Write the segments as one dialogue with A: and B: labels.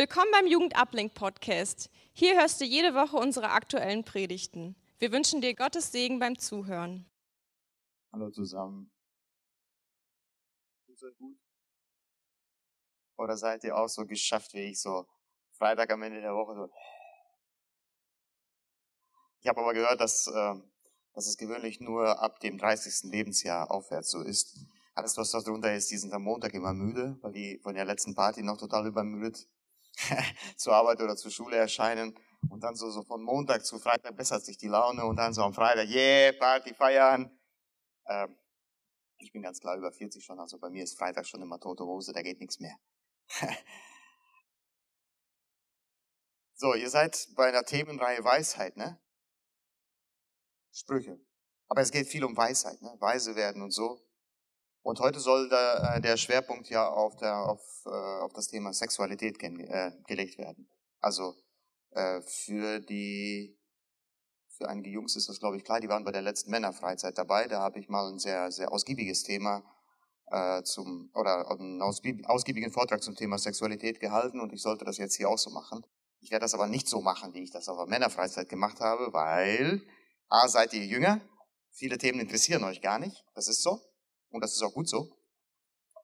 A: Willkommen beim Jugendablink Podcast. Hier hörst du jede Woche unsere aktuellen Predigten. Wir wünschen dir Gottes Segen beim Zuhören.
B: Hallo zusammen. Geht's euch gut? Oder seid ihr auch so geschafft wie ich, so Freitag am Ende der Woche so? Ich habe aber gehört, dass, äh, dass es gewöhnlich nur ab dem 30. Lebensjahr aufwärts so ist. Alles, was darunter ist, die sind am Montag immer müde, weil die von der letzten Party noch total übermüdet zur Arbeit oder zur Schule erscheinen. Und dann so, so von Montag zu Freitag bessert sich die Laune und dann so am Freitag, yeah, Party feiern. Ähm, ich bin ganz klar über 40 schon, also bei mir ist Freitag schon immer tote Hose, da geht nichts mehr. so, ihr seid bei einer Themenreihe Weisheit, ne? Sprüche. Aber es geht viel um Weisheit, ne? Weise werden und so. Und heute soll der, äh, der Schwerpunkt ja auf, der, auf, äh, auf das Thema Sexualität äh, gelegt werden. Also äh, für die für einige Jungs ist das, glaube ich, klar, die waren bei der letzten Männerfreizeit dabei. Da habe ich mal ein sehr, sehr ausgiebiges Thema äh, zum, oder einen ausgiebigen Vortrag zum Thema Sexualität gehalten und ich sollte das jetzt hier auch so machen. Ich werde das aber nicht so machen, wie ich das auf der Männerfreizeit gemacht habe, weil A, seid ihr jünger, viele Themen interessieren euch gar nicht, das ist so. Und das ist auch gut so.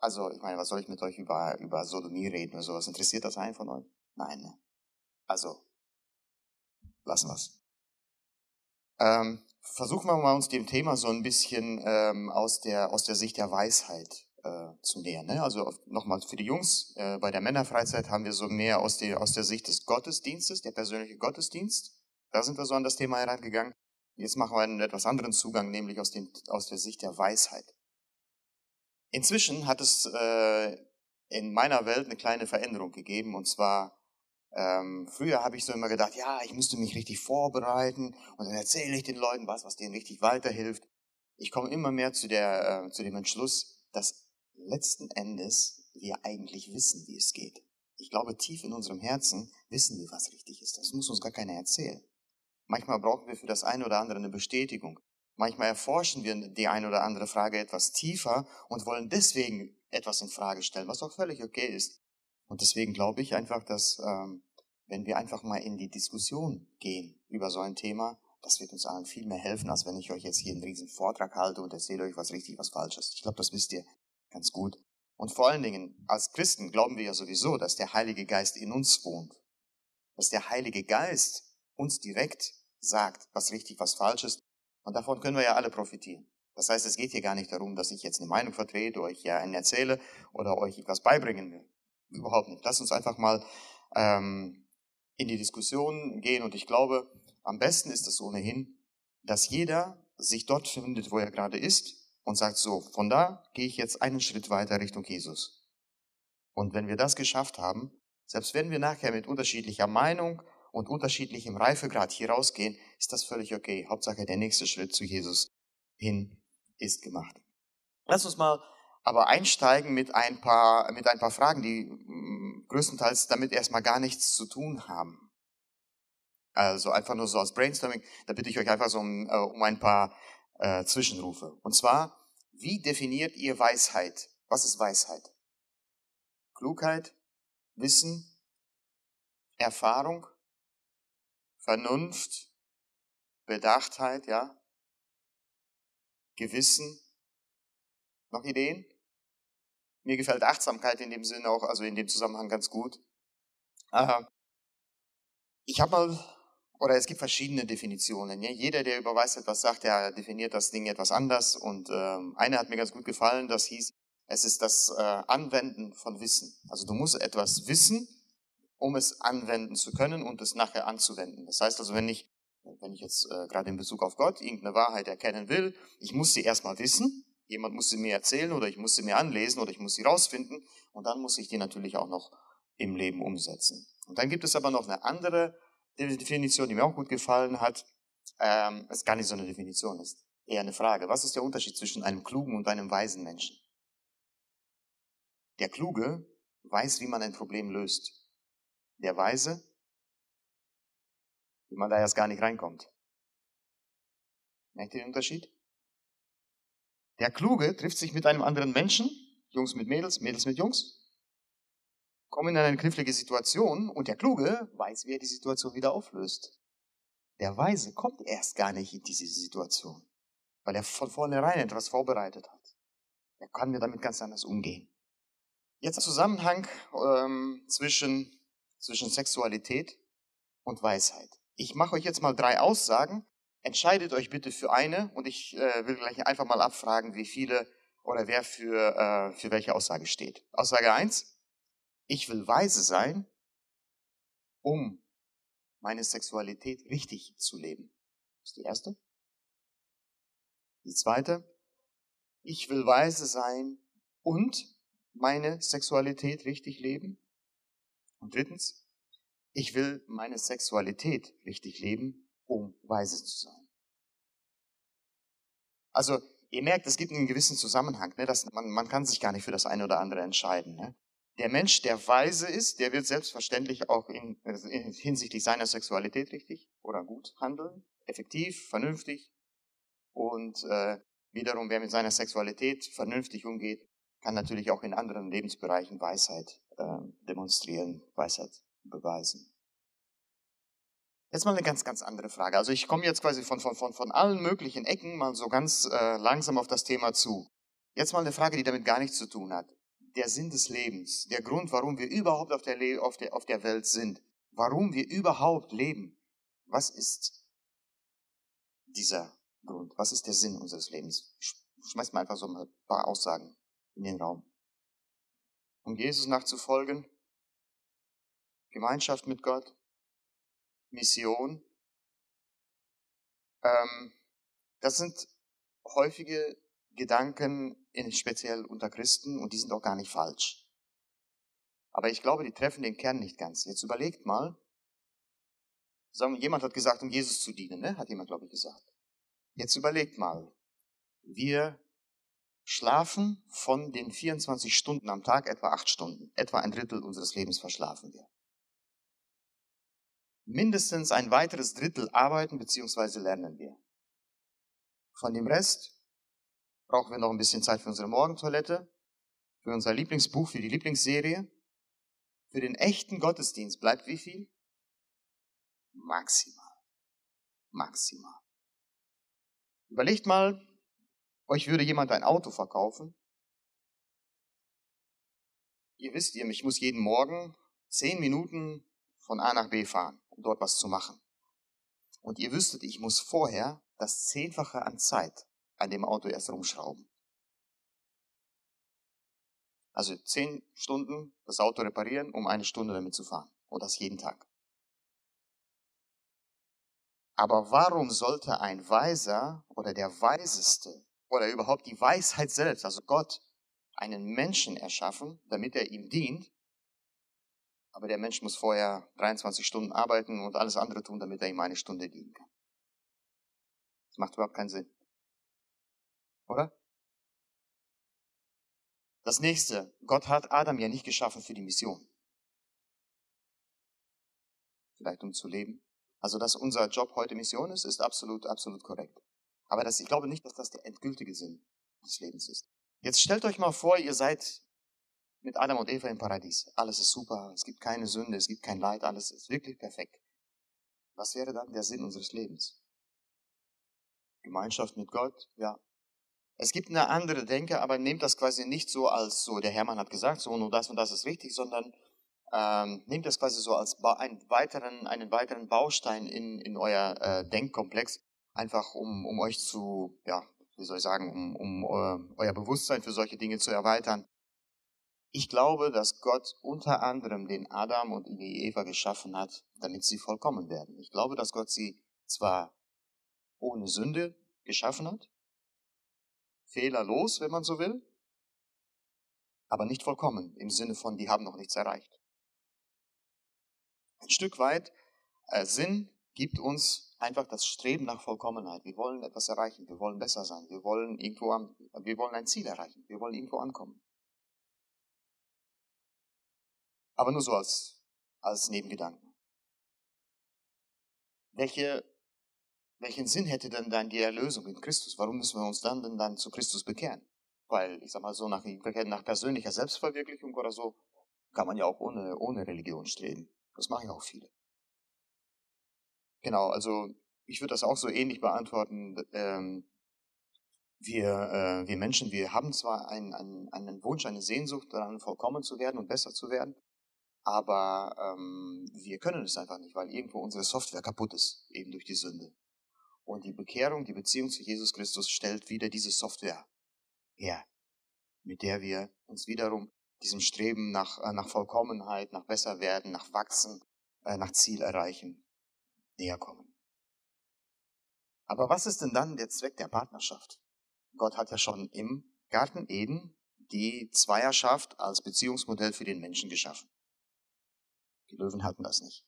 B: Also, ich meine, was soll ich mit euch über, über Sodomie reden oder sowas? Interessiert das einen von euch? Nein. Ne? Also, lassen wir's. Ähm, versuchen wir mal uns dem Thema so ein bisschen ähm, aus, der, aus der Sicht der Weisheit äh, zu nähern. Ne? Also nochmal für die Jungs, äh, bei der Männerfreizeit haben wir so mehr aus der, aus der Sicht des Gottesdienstes, der persönliche Gottesdienst. Da sind wir so an das Thema herangegangen. Jetzt machen wir einen etwas anderen Zugang, nämlich aus, dem, aus der Sicht der Weisheit. Inzwischen hat es äh, in meiner Welt eine kleine Veränderung gegeben und zwar ähm, früher habe ich so immer gedacht, ja, ich müsste mich richtig vorbereiten und dann erzähle ich den Leuten was, was denen richtig weiterhilft. Ich komme immer mehr zu, der, äh, zu dem Entschluss, dass letzten Endes wir eigentlich wissen, wie es geht. Ich glaube, tief in unserem Herzen wissen wir, was richtig ist. Das muss uns gar keiner erzählen. Manchmal brauchen wir für das eine oder andere eine Bestätigung. Manchmal erforschen wir die eine oder andere Frage etwas tiefer und wollen deswegen etwas in Frage stellen, was auch völlig okay ist. Und deswegen glaube ich einfach, dass ähm, wenn wir einfach mal in die Diskussion gehen über so ein Thema, das wird uns allen viel mehr helfen, als wenn ich euch jetzt hier einen riesen Vortrag halte und erzähle euch was richtig, was falsch ist. Ich glaube, das wisst ihr ganz gut. Und vor allen Dingen, als Christen glauben wir ja sowieso, dass der Heilige Geist in uns wohnt. Dass der Heilige Geist uns direkt sagt, was richtig, was falsch ist und davon können wir ja alle profitieren. Das heißt, es geht hier gar nicht darum, dass ich jetzt eine Meinung vertrete, euch ja einen erzähle oder euch etwas beibringen will. Überhaupt nicht. Lasst uns einfach mal ähm, in die Diskussion gehen und ich glaube, am besten ist es ohnehin, dass jeder sich dort findet, wo er gerade ist und sagt so, von da gehe ich jetzt einen Schritt weiter Richtung Jesus. Und wenn wir das geschafft haben, selbst wenn wir nachher mit unterschiedlicher Meinung und unterschiedlichem Reifegrad hier rausgehen, ist das völlig okay. Hauptsache der nächste Schritt zu Jesus hin ist gemacht. Lass uns mal aber einsteigen mit ein paar, mit ein paar Fragen, die mm, größtenteils damit erstmal gar nichts zu tun haben. Also einfach nur so als Brainstorming, da bitte ich euch einfach so um, äh, um ein paar äh, Zwischenrufe. Und zwar, wie definiert ihr Weisheit? Was ist Weisheit? Klugheit, Wissen, Erfahrung, Vernunft, Bedachtheit, ja, Gewissen. Noch Ideen? Mir gefällt Achtsamkeit in dem Sinne auch, also in dem Zusammenhang ganz gut. Ich habe mal, oder es gibt verschiedene Definitionen. Ja? Jeder, der über Weisheit was sagt, der definiert das Ding etwas anders. Und ähm, eine hat mir ganz gut gefallen, das hieß, es ist das äh, Anwenden von Wissen. Also du musst etwas wissen, um es anwenden zu können und es nachher anzuwenden. Das heißt also, wenn ich, wenn ich jetzt äh, gerade in Bezug auf Gott irgendeine Wahrheit erkennen will, ich muss sie erstmal wissen, jemand muss sie mir erzählen oder ich muss sie mir anlesen oder ich muss sie rausfinden und dann muss ich die natürlich auch noch im Leben umsetzen. Und dann gibt es aber noch eine andere Definition, die mir auch gut gefallen hat. Ähm, es gar nicht so eine Definition, ist eher eine Frage. Was ist der Unterschied zwischen einem klugen und einem weisen Menschen? Der Kluge weiß, wie man ein Problem löst der Weise, wie man da erst gar nicht reinkommt. Merkt ihr den Unterschied? Der Kluge trifft sich mit einem anderen Menschen, Jungs mit Mädels, Mädels mit Jungs, kommen in eine knifflige Situation und der Kluge weiß, wie er die Situation wieder auflöst. Der Weise kommt erst gar nicht in diese Situation, weil er von vornherein etwas vorbereitet hat. Er kann mir damit ganz anders umgehen. Jetzt Zusammenhang ähm, zwischen, zwischen Sexualität und Weisheit. Ich mache euch jetzt mal drei Aussagen. Entscheidet euch bitte für eine und ich äh, will gleich einfach mal abfragen, wie viele oder wer für, äh, für welche Aussage steht. Aussage eins: Ich will weise sein, um meine Sexualität richtig zu leben. Das ist die erste. Die zweite: Ich will weise sein und meine Sexualität richtig leben. Und drittens, ich will meine Sexualität richtig leben, um weise zu sein. Also, ihr merkt, es gibt einen gewissen Zusammenhang, ne, dass man, man kann sich gar nicht für das eine oder andere entscheiden. Ne? Der Mensch, der weise ist, der wird selbstverständlich auch in, in, hinsichtlich seiner Sexualität richtig oder gut handeln, effektiv, vernünftig. Und äh, wiederum, wer mit seiner Sexualität vernünftig umgeht, kann natürlich auch in anderen Lebensbereichen Weisheit äh, demonstrieren, Weisheit beweisen. Jetzt mal eine ganz, ganz andere Frage. Also ich komme jetzt quasi von, von, von, von allen möglichen Ecken mal so ganz äh, langsam auf das Thema zu. Jetzt mal eine Frage, die damit gar nichts zu tun hat. Der Sinn des Lebens, der Grund, warum wir überhaupt auf der, Le auf der, auf der Welt sind, warum wir überhaupt leben. Was ist dieser Grund? Was ist der Sinn unseres Lebens? Ich schmeiß mal einfach so ein paar Aussagen in den Raum. Um Jesus nachzufolgen, Gemeinschaft mit Gott, Mission. Ähm, das sind häufige Gedanken, in, speziell unter Christen, und die sind auch gar nicht falsch. Aber ich glaube, die treffen den Kern nicht ganz. Jetzt überlegt mal, sagen, jemand hat gesagt, um Jesus zu dienen, ne? hat jemand, glaube ich, gesagt. Jetzt überlegt mal, wir schlafen von den 24 Stunden am Tag etwa acht Stunden. Etwa ein Drittel unseres Lebens verschlafen wir. Mindestens ein weiteres Drittel arbeiten bzw. lernen wir. Von dem Rest brauchen wir noch ein bisschen Zeit für unsere Morgentoilette, für unser Lieblingsbuch, für die Lieblingsserie. Für den echten Gottesdienst bleibt wie viel? Maximal. Maximal. Überlegt mal, euch würde jemand ein Auto verkaufen. Ihr wisst, ihr, ich muss jeden Morgen zehn Minuten von A nach B fahren, um dort was zu machen. Und ihr wüsstet, ich muss vorher das Zehnfache an Zeit an dem Auto erst rumschrauben. Also zehn Stunden das Auto reparieren, um eine Stunde damit zu fahren. Und das jeden Tag. Aber warum sollte ein Weiser oder der Weiseste oder überhaupt die Weisheit selbst, also Gott, einen Menschen erschaffen, damit er ihm dient. Aber der Mensch muss vorher 23 Stunden arbeiten und alles andere tun, damit er ihm eine Stunde dienen kann. Das macht überhaupt keinen Sinn. Oder? Das nächste. Gott hat Adam ja nicht geschaffen für die Mission. Vielleicht um zu leben. Also, dass unser Job heute Mission ist, ist absolut, absolut korrekt. Aber das, ich glaube nicht, dass das der endgültige Sinn des Lebens ist. Jetzt stellt euch mal vor, ihr seid mit Adam und Eva im Paradies. Alles ist super, es gibt keine Sünde, es gibt kein Leid, alles ist wirklich perfekt. Was wäre dann der Sinn unseres Lebens? Gemeinschaft mit Gott, ja. Es gibt eine andere Denke, aber nehmt das quasi nicht so als so, der Hermann hat gesagt, so nur das und das ist wichtig, sondern ähm, nehmt das quasi so als ba einen weiteren, einen weiteren Baustein in, in euer äh, Denkkomplex einfach um, um euch zu, ja, wie soll ich sagen, um, um uh, euer Bewusstsein für solche Dinge zu erweitern. Ich glaube, dass Gott unter anderem den Adam und die Eva geschaffen hat, damit sie vollkommen werden. Ich glaube, dass Gott sie zwar ohne Sünde geschaffen hat, fehlerlos, wenn man so will, aber nicht vollkommen, im Sinne von, die haben noch nichts erreicht. Ein Stück weit äh, Sinn gibt uns einfach das Streben nach Vollkommenheit. Wir wollen etwas erreichen, wir wollen besser sein, wir wollen irgendwo am, wir wollen ein Ziel erreichen, wir wollen irgendwo ankommen. Aber nur so als, als Nebengedanken. Welche, welchen Sinn hätte denn dann die Erlösung in Christus? Warum müssen wir uns dann denn dann zu Christus bekehren? Weil, ich sag mal so, nach, nach persönlicher Selbstverwirklichung oder so, Kann man ja auch ohne, ohne Religion streben. Das machen ja auch viele. Genau, also ich würde das auch so ähnlich beantworten. Ähm, wir, äh, wir Menschen, wir haben zwar einen, einen, einen Wunsch, eine Sehnsucht daran, vollkommen zu werden und besser zu werden, aber ähm, wir können es einfach nicht, weil irgendwo unsere Software kaputt ist, eben durch die Sünde. Und die Bekehrung, die Beziehung zu Jesus Christus stellt wieder diese Software her, mit der wir uns wiederum diesem Streben nach, äh, nach Vollkommenheit, nach besser werden, nach wachsen, äh, nach Ziel erreichen, näher kommen. Aber was ist denn dann der Zweck der Partnerschaft? Gott hat ja schon im Garten Eden die Zweierschaft als Beziehungsmodell für den Menschen geschaffen. Die Löwen hatten das nicht.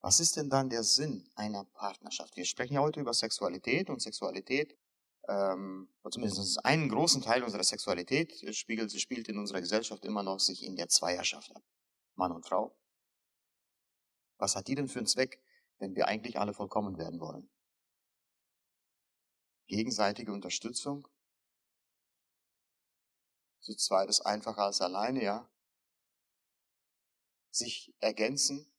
B: Was ist denn dann der Sinn einer Partnerschaft? Wir sprechen ja heute über Sexualität und Sexualität, ähm, zumindest einen großen Teil unserer Sexualität spiegelt, spielt in unserer Gesellschaft immer noch sich in der Zweierschaft ab. Mann und Frau. Was hat die denn für einen Zweck, wenn wir eigentlich alle vollkommen werden wollen? Gegenseitige Unterstützung. Zu zweit ist einfacher als alleine, ja. Sich ergänzen.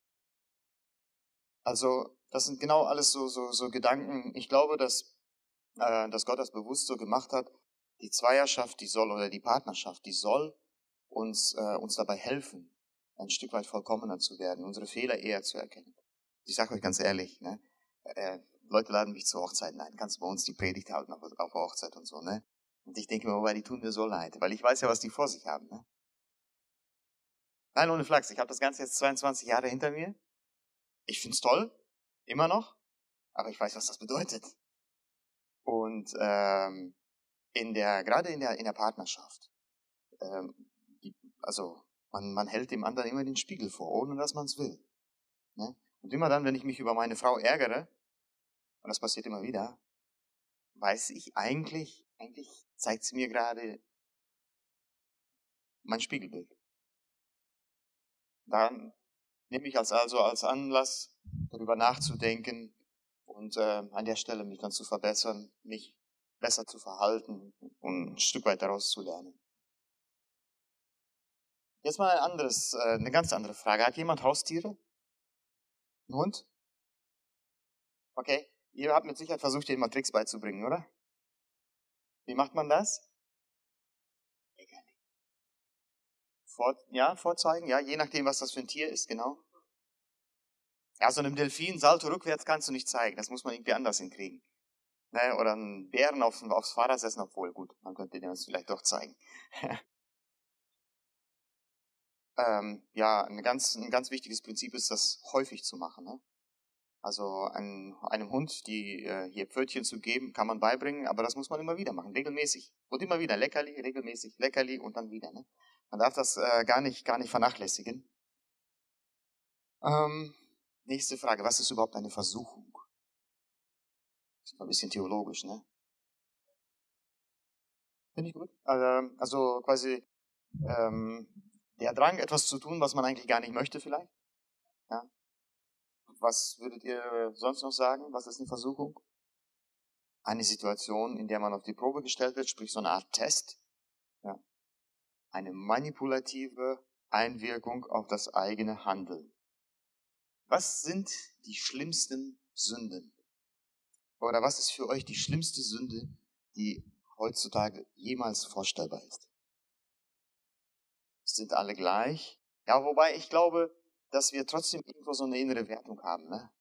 B: Also, das sind genau alles so, so, so Gedanken. Ich glaube, dass, äh, dass Gott das bewusst so gemacht hat. Die Zweierschaft, die soll, oder die Partnerschaft, die soll uns, äh, uns dabei helfen, ein Stück weit vollkommener zu werden, unsere Fehler eher zu erkennen. Ich sage euch ganz ehrlich, ne, äh, Leute laden mich zur Hochzeit ein. Kannst du bei uns die Predigt halten auf, auf Hochzeit und so, ne? Und ich denke mir, weil die tun mir so leid, weil ich weiß ja, was die vor sich haben, ne? Nein, ohne Flachs. Ich habe das Ganze jetzt 22 Jahre hinter mir. Ich find's toll, immer noch, aber ich weiß, was das bedeutet. Und ähm, in der, gerade in der in der Partnerschaft, ähm, die, also man, man hält dem anderen immer den Spiegel vor, ohne dass man es will. Ne? Und immer dann, wenn ich mich über meine Frau ärgere, und das passiert immer wieder, weiß ich eigentlich, eigentlich zeigt sie mir gerade mein Spiegelbild. Dann nehme ich als also als Anlass, darüber nachzudenken und äh, an der Stelle mich dann zu verbessern, mich besser zu verhalten und ein Stück weit daraus zu lernen. Jetzt mal ein anderes, äh, eine ganz andere Frage. Hat jemand Haustiere? Ein Hund? Okay. Ihr habt mit Sicherheit versucht, dir mal Tricks beizubringen, oder? Wie macht man das? Vor, ja, vorzeigen, ja, je nachdem, was das für ein Tier ist, genau. Ja, so einem Delfin Salto rückwärts kannst du nicht zeigen, das muss man irgendwie anders hinkriegen. Ne, oder einen Bären aufs, aufs Fahrrad setzen, obwohl, gut, man könnte dir das vielleicht doch zeigen. ähm, ja, ein ganz, ein ganz wichtiges Prinzip ist, das häufig zu machen. Ne? Also ein, einem Hund, die äh, hier Pfötchen zu geben, kann man beibringen, aber das muss man immer wieder machen, regelmäßig. Und immer wieder, Leckerli, regelmäßig, Leckerli und dann wieder. Ne? Man darf das äh, gar, nicht, gar nicht vernachlässigen. Ähm, nächste Frage, was ist überhaupt eine Versuchung? Das ist ein bisschen theologisch, ne? Finde ich gut. Also, also quasi ähm, der Drang, etwas zu tun, was man eigentlich gar nicht möchte vielleicht. Ja? Was würdet ihr sonst noch sagen? Was ist eine Versuchung? Eine Situation, in der man auf die Probe gestellt wird, sprich so eine Art Test. Ja. Eine manipulative Einwirkung auf das eigene Handeln. Was sind die schlimmsten Sünden? Oder was ist für euch die schlimmste Sünde, die heutzutage jemals vorstellbar ist? Sind alle gleich? Ja, wobei ich glaube, dass wir trotzdem irgendwo so eine innere Wertung haben. Ne?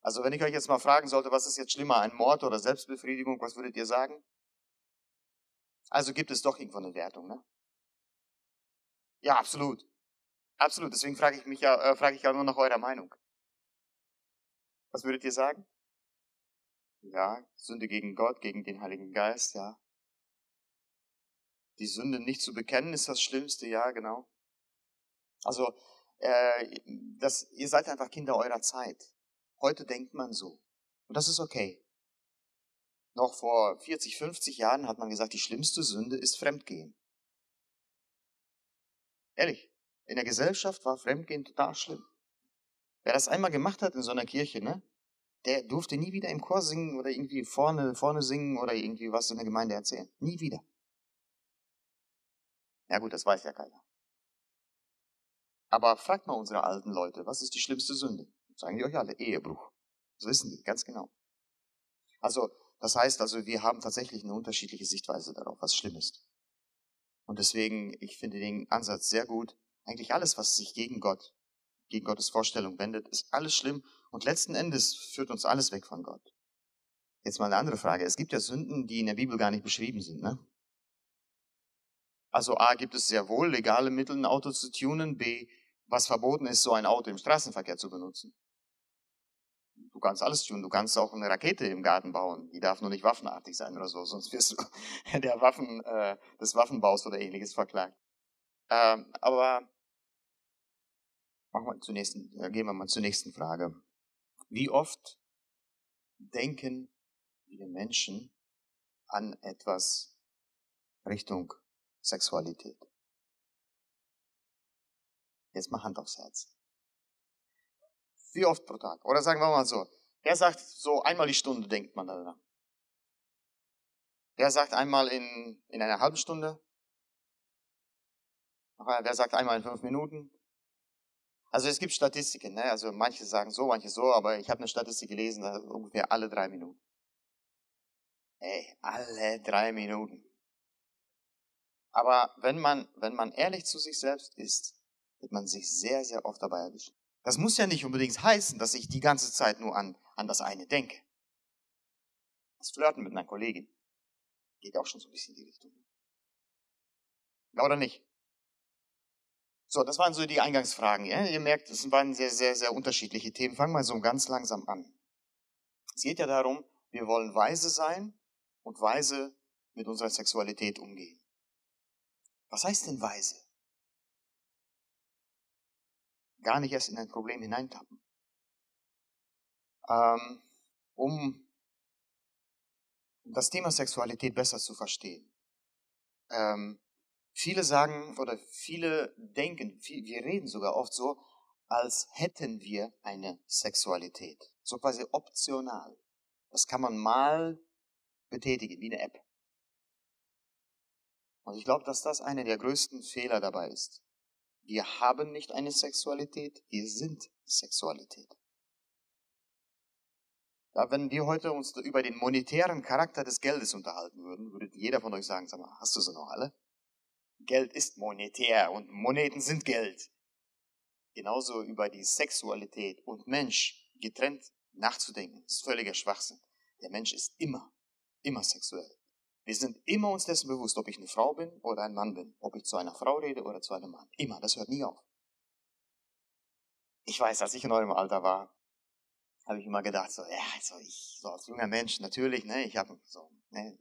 B: Also wenn ich euch jetzt mal fragen sollte, was ist jetzt schlimmer, ein Mord oder Selbstbefriedigung, was würdet ihr sagen? Also gibt es doch irgendwo eine Wertung, ne? Ja, absolut. Absolut. Deswegen frage ich mich ja, äh, frage ich ja nur nach eurer Meinung. Was würdet ihr sagen? Ja, Sünde gegen Gott, gegen den Heiligen Geist, ja. Die Sünde nicht zu bekennen ist das Schlimmste, ja, genau. Also äh, das, ihr seid einfach Kinder eurer Zeit. Heute denkt man so. Und das ist okay. Noch vor 40, 50 Jahren hat man gesagt, die schlimmste Sünde ist Fremdgehen. Ehrlich, in der Gesellschaft war Fremdgehen total schlimm. Wer das einmal gemacht hat in so einer Kirche, ne, der durfte nie wieder im Chor singen oder irgendwie vorne, vorne singen oder irgendwie was in der Gemeinde erzählen. Nie wieder. Ja gut, das weiß ja keiner. Aber fragt mal unsere alten Leute, was ist die schlimmste Sünde? Sagen die euch alle, Ehebruch. Das wissen die, ganz genau. Also, das heißt also, wir haben tatsächlich eine unterschiedliche Sichtweise darauf, was schlimm ist. Und deswegen, ich finde den Ansatz sehr gut. Eigentlich alles, was sich gegen Gott, gegen Gottes Vorstellung wendet, ist alles schlimm und letzten Endes führt uns alles weg von Gott. Jetzt mal eine andere Frage. Es gibt ja Sünden, die in der Bibel gar nicht beschrieben sind, ne? Also A, gibt es sehr wohl legale Mittel, ein Auto zu tunen. B, was verboten ist, so ein Auto im Straßenverkehr zu benutzen. Du kannst alles tun. Du kannst auch eine Rakete im Garten bauen. Die darf nur nicht waffenartig sein oder so, sonst wirst du der Waffen, äh, des Waffenbaus oder ähnliches verklagt. Ähm, aber machen wir zur nächsten, äh, gehen wir mal zur nächsten Frage. Wie oft denken wir Menschen an etwas Richtung Sexualität? Jetzt mal Hand aufs Herz. Wie oft pro Tag? Oder sagen wir mal so, wer sagt, so einmal die Stunde denkt man daran? Wer sagt einmal in, in einer halben Stunde? Wer sagt einmal in fünf Minuten? Also es gibt Statistiken, ne? also manche sagen so, manche so, aber ich habe eine Statistik gelesen, ungefähr alle drei Minuten. Ey, alle drei Minuten. Aber wenn man, wenn man ehrlich zu sich selbst ist, wird man sich sehr, sehr oft dabei erwischen. Das muss ja nicht unbedingt heißen, dass ich die ganze Zeit nur an, an das eine denke. Das Flirten mit einer Kollegin geht auch schon so ein bisschen in die Richtung. Ja oder nicht? So, das waren so die Eingangsfragen. Ja? Ihr merkt, es waren sehr, sehr, sehr unterschiedliche Themen. Fangen wir so ganz langsam an. Es geht ja darum, wir wollen weise sein und weise mit unserer Sexualität umgehen. Was heißt denn weise? gar nicht erst in ein Problem hineintappen. Ähm, um das Thema Sexualität besser zu verstehen. Ähm, viele sagen oder viele denken, wir reden sogar oft so, als hätten wir eine Sexualität. So quasi optional. Das kann man mal betätigen, wie eine App. Und ich glaube, dass das einer der größten Fehler dabei ist. Wir haben nicht eine Sexualität, wir sind Sexualität. Ja, wenn wir heute uns über den monetären Charakter des Geldes unterhalten würden, würde jeder von euch sagen, sag mal, hast du sie noch alle? Geld ist monetär und Moneten sind Geld. Genauso über die Sexualität und Mensch getrennt nachzudenken, ist völliger Schwachsinn. Der Mensch ist immer, immer sexuell. Wir sind immer uns dessen bewusst, ob ich eine Frau bin oder ein Mann bin, ob ich zu einer Frau rede oder zu einem Mann. Immer, das hört nie auf. Ich weiß, als ich in eurem Alter war, habe ich immer gedacht, so, ja, also ich, so als junger Mensch, natürlich, ne, ich habe so, ne,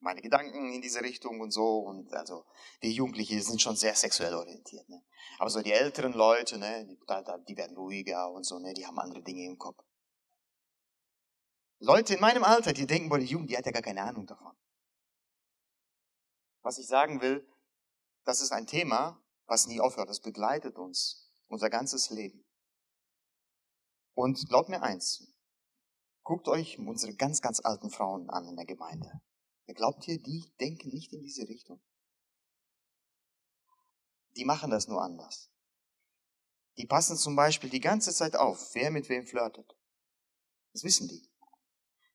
B: meine Gedanken in diese Richtung und so und also die Jugendlichen sind schon sehr sexuell orientiert, ne. Aber so die älteren Leute, ne, die, die werden ruhiger und so, ne, die haben andere Dinge im Kopf. Leute in meinem Alter, die denken, boah, die Jugend, die hat ja gar keine Ahnung davon. Was ich sagen will, das ist ein Thema, was nie aufhört. Das begleitet uns unser ganzes Leben. Und glaubt mir eins, guckt euch unsere ganz, ganz alten Frauen an in der Gemeinde. Ihr glaubt ihr, die denken nicht in diese Richtung? Die machen das nur anders. Die passen zum Beispiel die ganze Zeit auf, wer mit wem flirtet. Das wissen die.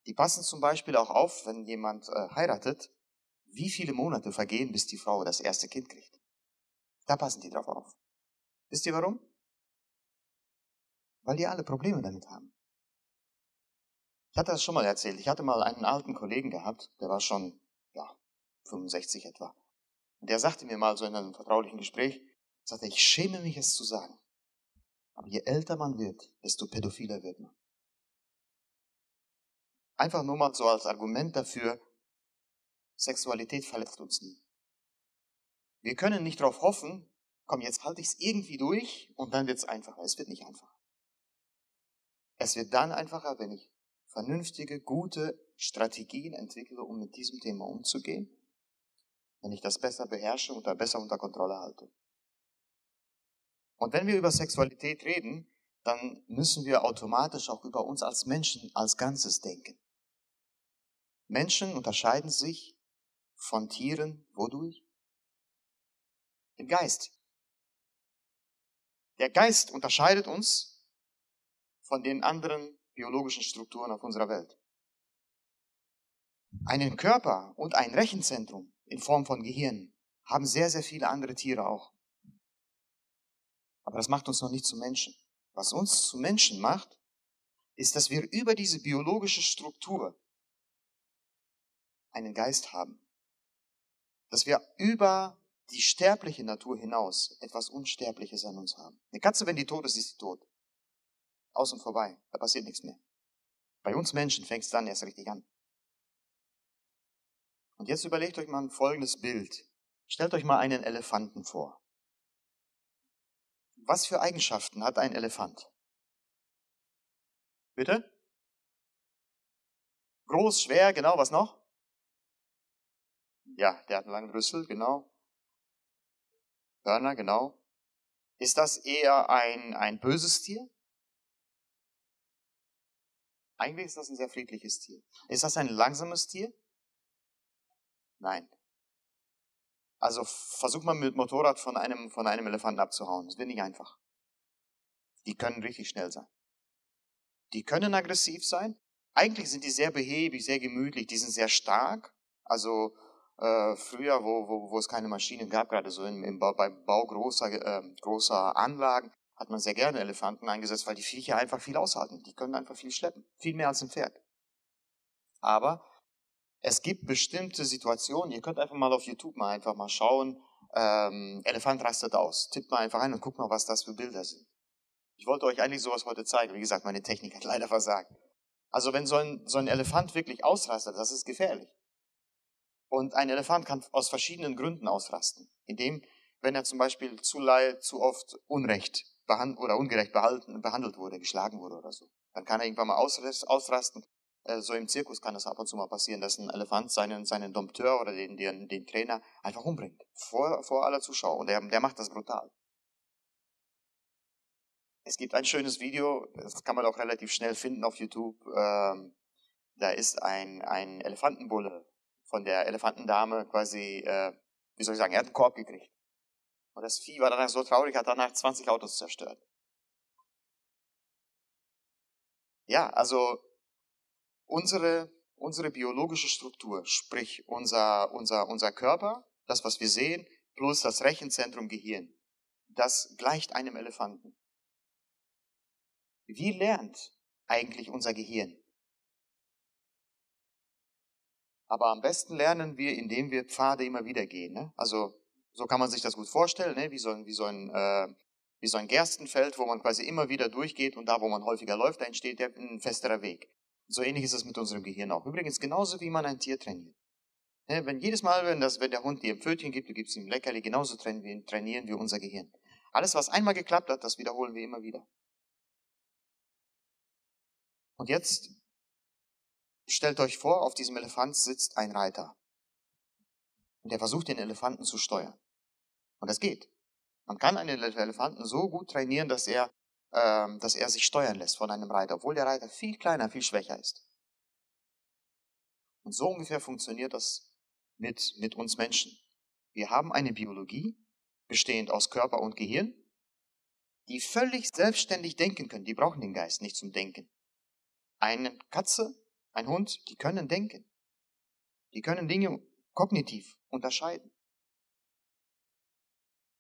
B: Die passen zum Beispiel auch auf, wenn jemand äh, heiratet, wie viele Monate vergehen, bis die Frau das erste Kind kriegt. Da passen die drauf auf. Wisst ihr warum? Weil die alle Probleme damit haben. Ich hatte das schon mal erzählt. Ich hatte mal einen alten Kollegen gehabt, der war schon, ja, 65 etwa. Und der sagte mir mal so in einem vertraulichen Gespräch, sagte, ich schäme mich es zu sagen. Aber je älter man wird, desto pädophiler wird man. Einfach nur mal so als Argument dafür, Sexualität verletzt uns nie. Wir können nicht darauf hoffen, komm, jetzt halte ich es irgendwie durch und dann wird es einfacher. Es wird nicht einfacher. Es wird dann einfacher, wenn ich vernünftige, gute Strategien entwickle, um mit diesem Thema umzugehen, wenn ich das besser beherrsche und da besser unter Kontrolle halte. Und wenn wir über Sexualität reden, dann müssen wir automatisch auch über uns als Menschen als Ganzes denken. Menschen unterscheiden sich von Tieren wodurch? Im Geist. Der Geist unterscheidet uns von den anderen biologischen Strukturen auf unserer Welt. Einen Körper und ein Rechenzentrum in Form von Gehirn haben sehr, sehr viele andere Tiere auch. Aber das macht uns noch nicht zu Menschen. Was uns zu Menschen macht, ist, dass wir über diese biologische Struktur einen Geist haben. Dass wir über die sterbliche Natur hinaus etwas Unsterbliches an uns haben. Eine Katze, wenn die tot ist, ist sie tot. Aus und vorbei. Da passiert nichts mehr. Bei uns Menschen fängt es dann erst richtig an. Und jetzt überlegt euch mal ein folgendes Bild. Stellt euch mal einen Elefanten vor. Was für Eigenschaften hat ein Elefant? Bitte? Groß, schwer, genau, was noch? Ja, der hat einen langen Rüssel, genau. Hörner, genau. Ist das eher ein, ein böses Tier? Eigentlich ist das ein sehr friedliches Tier. Ist das ein langsames Tier? Nein. Also versuch mal mit Motorrad von einem, von einem Elefanten abzuhauen. Das wird nicht einfach. Die können richtig schnell sein. Die können aggressiv sein. Eigentlich sind die sehr behäbig, sehr gemütlich. Die sind sehr stark. Also äh, früher, wo, wo, wo es keine Maschinen gab, gerade so im, im Bau, beim Bau großer, äh, großer Anlagen, hat man sehr gerne Elefanten eingesetzt, weil die Viecher einfach viel aushalten. Die können einfach viel schleppen. Viel mehr als ein Pferd. Aber es gibt bestimmte Situationen, ihr könnt einfach mal auf YouTube mal einfach mal schauen, ähm, Elefant rastet aus. Tippt mal einfach ein und guckt mal, was das für Bilder sind. Ich wollte euch eigentlich sowas heute zeigen. Wie gesagt, meine Technik hat leider versagt. Also wenn so ein, so ein Elefant wirklich ausrastet, das ist gefährlich. Und ein Elefant kann aus verschiedenen Gründen ausrasten. Indem, wenn er zum Beispiel zu, zu oft Unrecht oder ungerecht behandelt wurde, geschlagen wurde oder so. Dann kann er irgendwann mal ausrasten. Äh, so im Zirkus kann es ab und zu mal passieren, dass ein Elefant seinen, seinen Dompteur oder den, den, den Trainer einfach umbringt. Vor, vor aller Zuschauer. Und der, der macht das brutal. Es gibt ein schönes Video, das kann man auch relativ schnell finden auf YouTube. Ähm, da ist ein, ein Elefantenbulle von der Elefantendame quasi, äh, wie soll ich sagen, er hat einen Korb gekriegt. Und das Vieh war danach so traurig, hat danach 20 Autos zerstört. Ja, also unsere, unsere biologische Struktur, sprich unser, unser, unser Körper, das, was wir sehen, plus das Rechenzentrum Gehirn, das gleicht einem Elefanten. Wie lernt eigentlich unser Gehirn? Aber am besten lernen wir, indem wir Pfade immer wieder gehen. Ne? Also so kann man sich das gut vorstellen, ne? wie, so ein, wie, so ein, äh, wie so ein Gerstenfeld, wo man quasi immer wieder durchgeht und da, wo man häufiger läuft, da entsteht ein festerer Weg. So ähnlich ist es mit unserem Gehirn auch. Übrigens genauso, wie man ein Tier trainiert. Ne? Wenn jedes Mal, wenn, das, wenn der Hund dir ein Pfötchen gibt, du gibst ihm Leckerli, genauso trainieren wir unser Gehirn. Alles, was einmal geklappt hat, das wiederholen wir immer wieder. Und jetzt Stellt euch vor, auf diesem Elefant sitzt ein Reiter. Und der versucht, den Elefanten zu steuern. Und das geht. Man kann einen Elefanten so gut trainieren, dass er, ähm, dass er sich steuern lässt von einem Reiter, obwohl der Reiter viel kleiner, viel schwächer ist. Und so ungefähr funktioniert das mit, mit uns Menschen. Wir haben eine Biologie, bestehend aus Körper und Gehirn, die völlig selbstständig denken können. Die brauchen den Geist nicht zum Denken. Eine Katze ein Hund, die können denken. Die können Dinge kognitiv unterscheiden.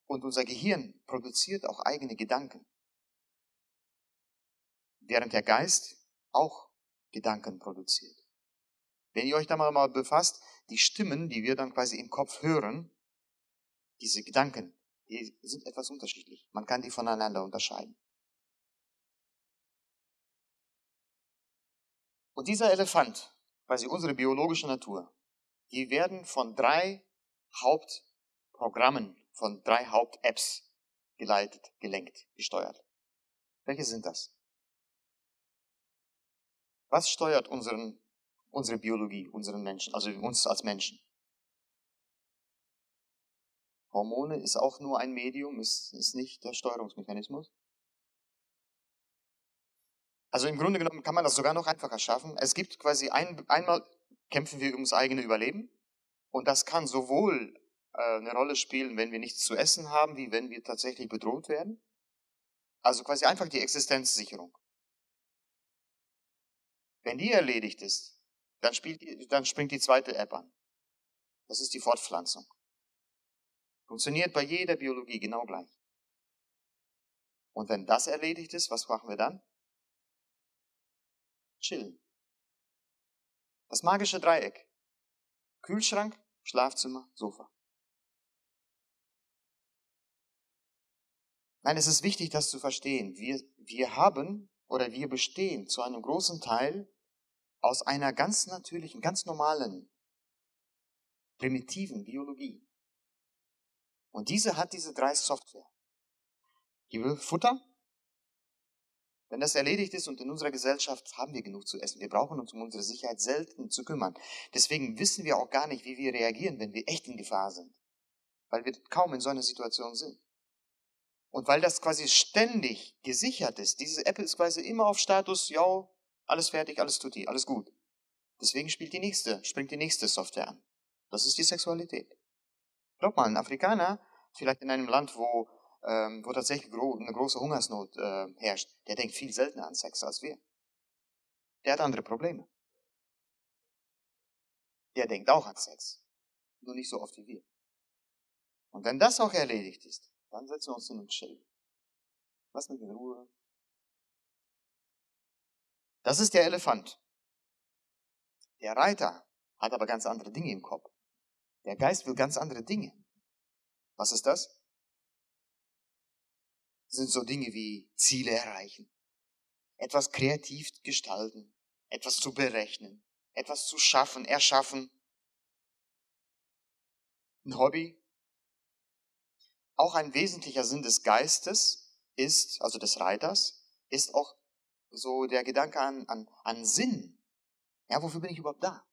B: Und unser Gehirn produziert auch eigene Gedanken. Während der Geist auch Gedanken produziert. Wenn ihr euch da mal befasst, die Stimmen, die wir dann quasi im Kopf hören, diese Gedanken, die sind etwas unterschiedlich. Man kann die voneinander unterscheiden. Und dieser Elefant, quasi unsere biologische Natur, die werden von drei Hauptprogrammen, von drei Haupt-Apps geleitet, gelenkt, gesteuert. Welche sind das? Was steuert unseren, unsere Biologie, unseren Menschen, also uns als Menschen? Hormone ist auch nur ein Medium, ist, ist nicht der Steuerungsmechanismus. Also im Grunde genommen kann man das sogar noch einfacher schaffen. Es gibt quasi ein, einmal kämpfen wir ums eigene Überleben und das kann sowohl äh, eine Rolle spielen, wenn wir nichts zu essen haben, wie wenn wir tatsächlich bedroht werden. Also quasi einfach die Existenzsicherung. Wenn die erledigt ist, dann, spielt, dann springt die zweite App an. Das ist die Fortpflanzung. Funktioniert bei jeder Biologie genau gleich. Und wenn das erledigt ist, was machen wir dann? Chillen. Das magische Dreieck. Kühlschrank, Schlafzimmer, Sofa. Nein, es ist wichtig, das zu verstehen. Wir, wir haben oder wir bestehen zu einem großen Teil aus einer ganz natürlichen, ganz normalen, primitiven Biologie. Und diese hat diese drei Software. Gebe Futter. Wenn das erledigt ist und in unserer Gesellschaft haben wir genug zu essen. Wir brauchen uns um unsere Sicherheit selten zu kümmern. Deswegen wissen wir auch gar nicht, wie wir reagieren, wenn wir echt in Gefahr sind. Weil wir kaum in so einer Situation sind. Und weil das quasi ständig gesichert ist, diese App ist quasi immer auf Status, ja, alles fertig, alles tut die, alles gut. Deswegen spielt die nächste, springt die nächste Software an. Das ist die Sexualität. Glaub mal, ein Afrikaner, vielleicht in einem Land, wo, ähm, wo tatsächlich gro eine große Hungersnot äh, herrscht, der denkt viel seltener an Sex als wir. Der hat andere Probleme. Der denkt auch an Sex. Nur nicht so oft wie wir. Und wenn das auch erledigt ist, dann setzen wir uns hin und chillen. Lass mich in Ruhe. Das ist der Elefant. Der Reiter hat aber ganz andere Dinge im Kopf. Der Geist will ganz andere Dinge. Was ist das? Sind so Dinge wie Ziele erreichen, etwas kreativ gestalten, etwas zu berechnen, etwas zu schaffen, erschaffen. Ein Hobby, auch ein wesentlicher Sinn des Geistes ist, also des Reiters, ist auch so der Gedanke an, an, an Sinn. Ja, wofür bin ich überhaupt da?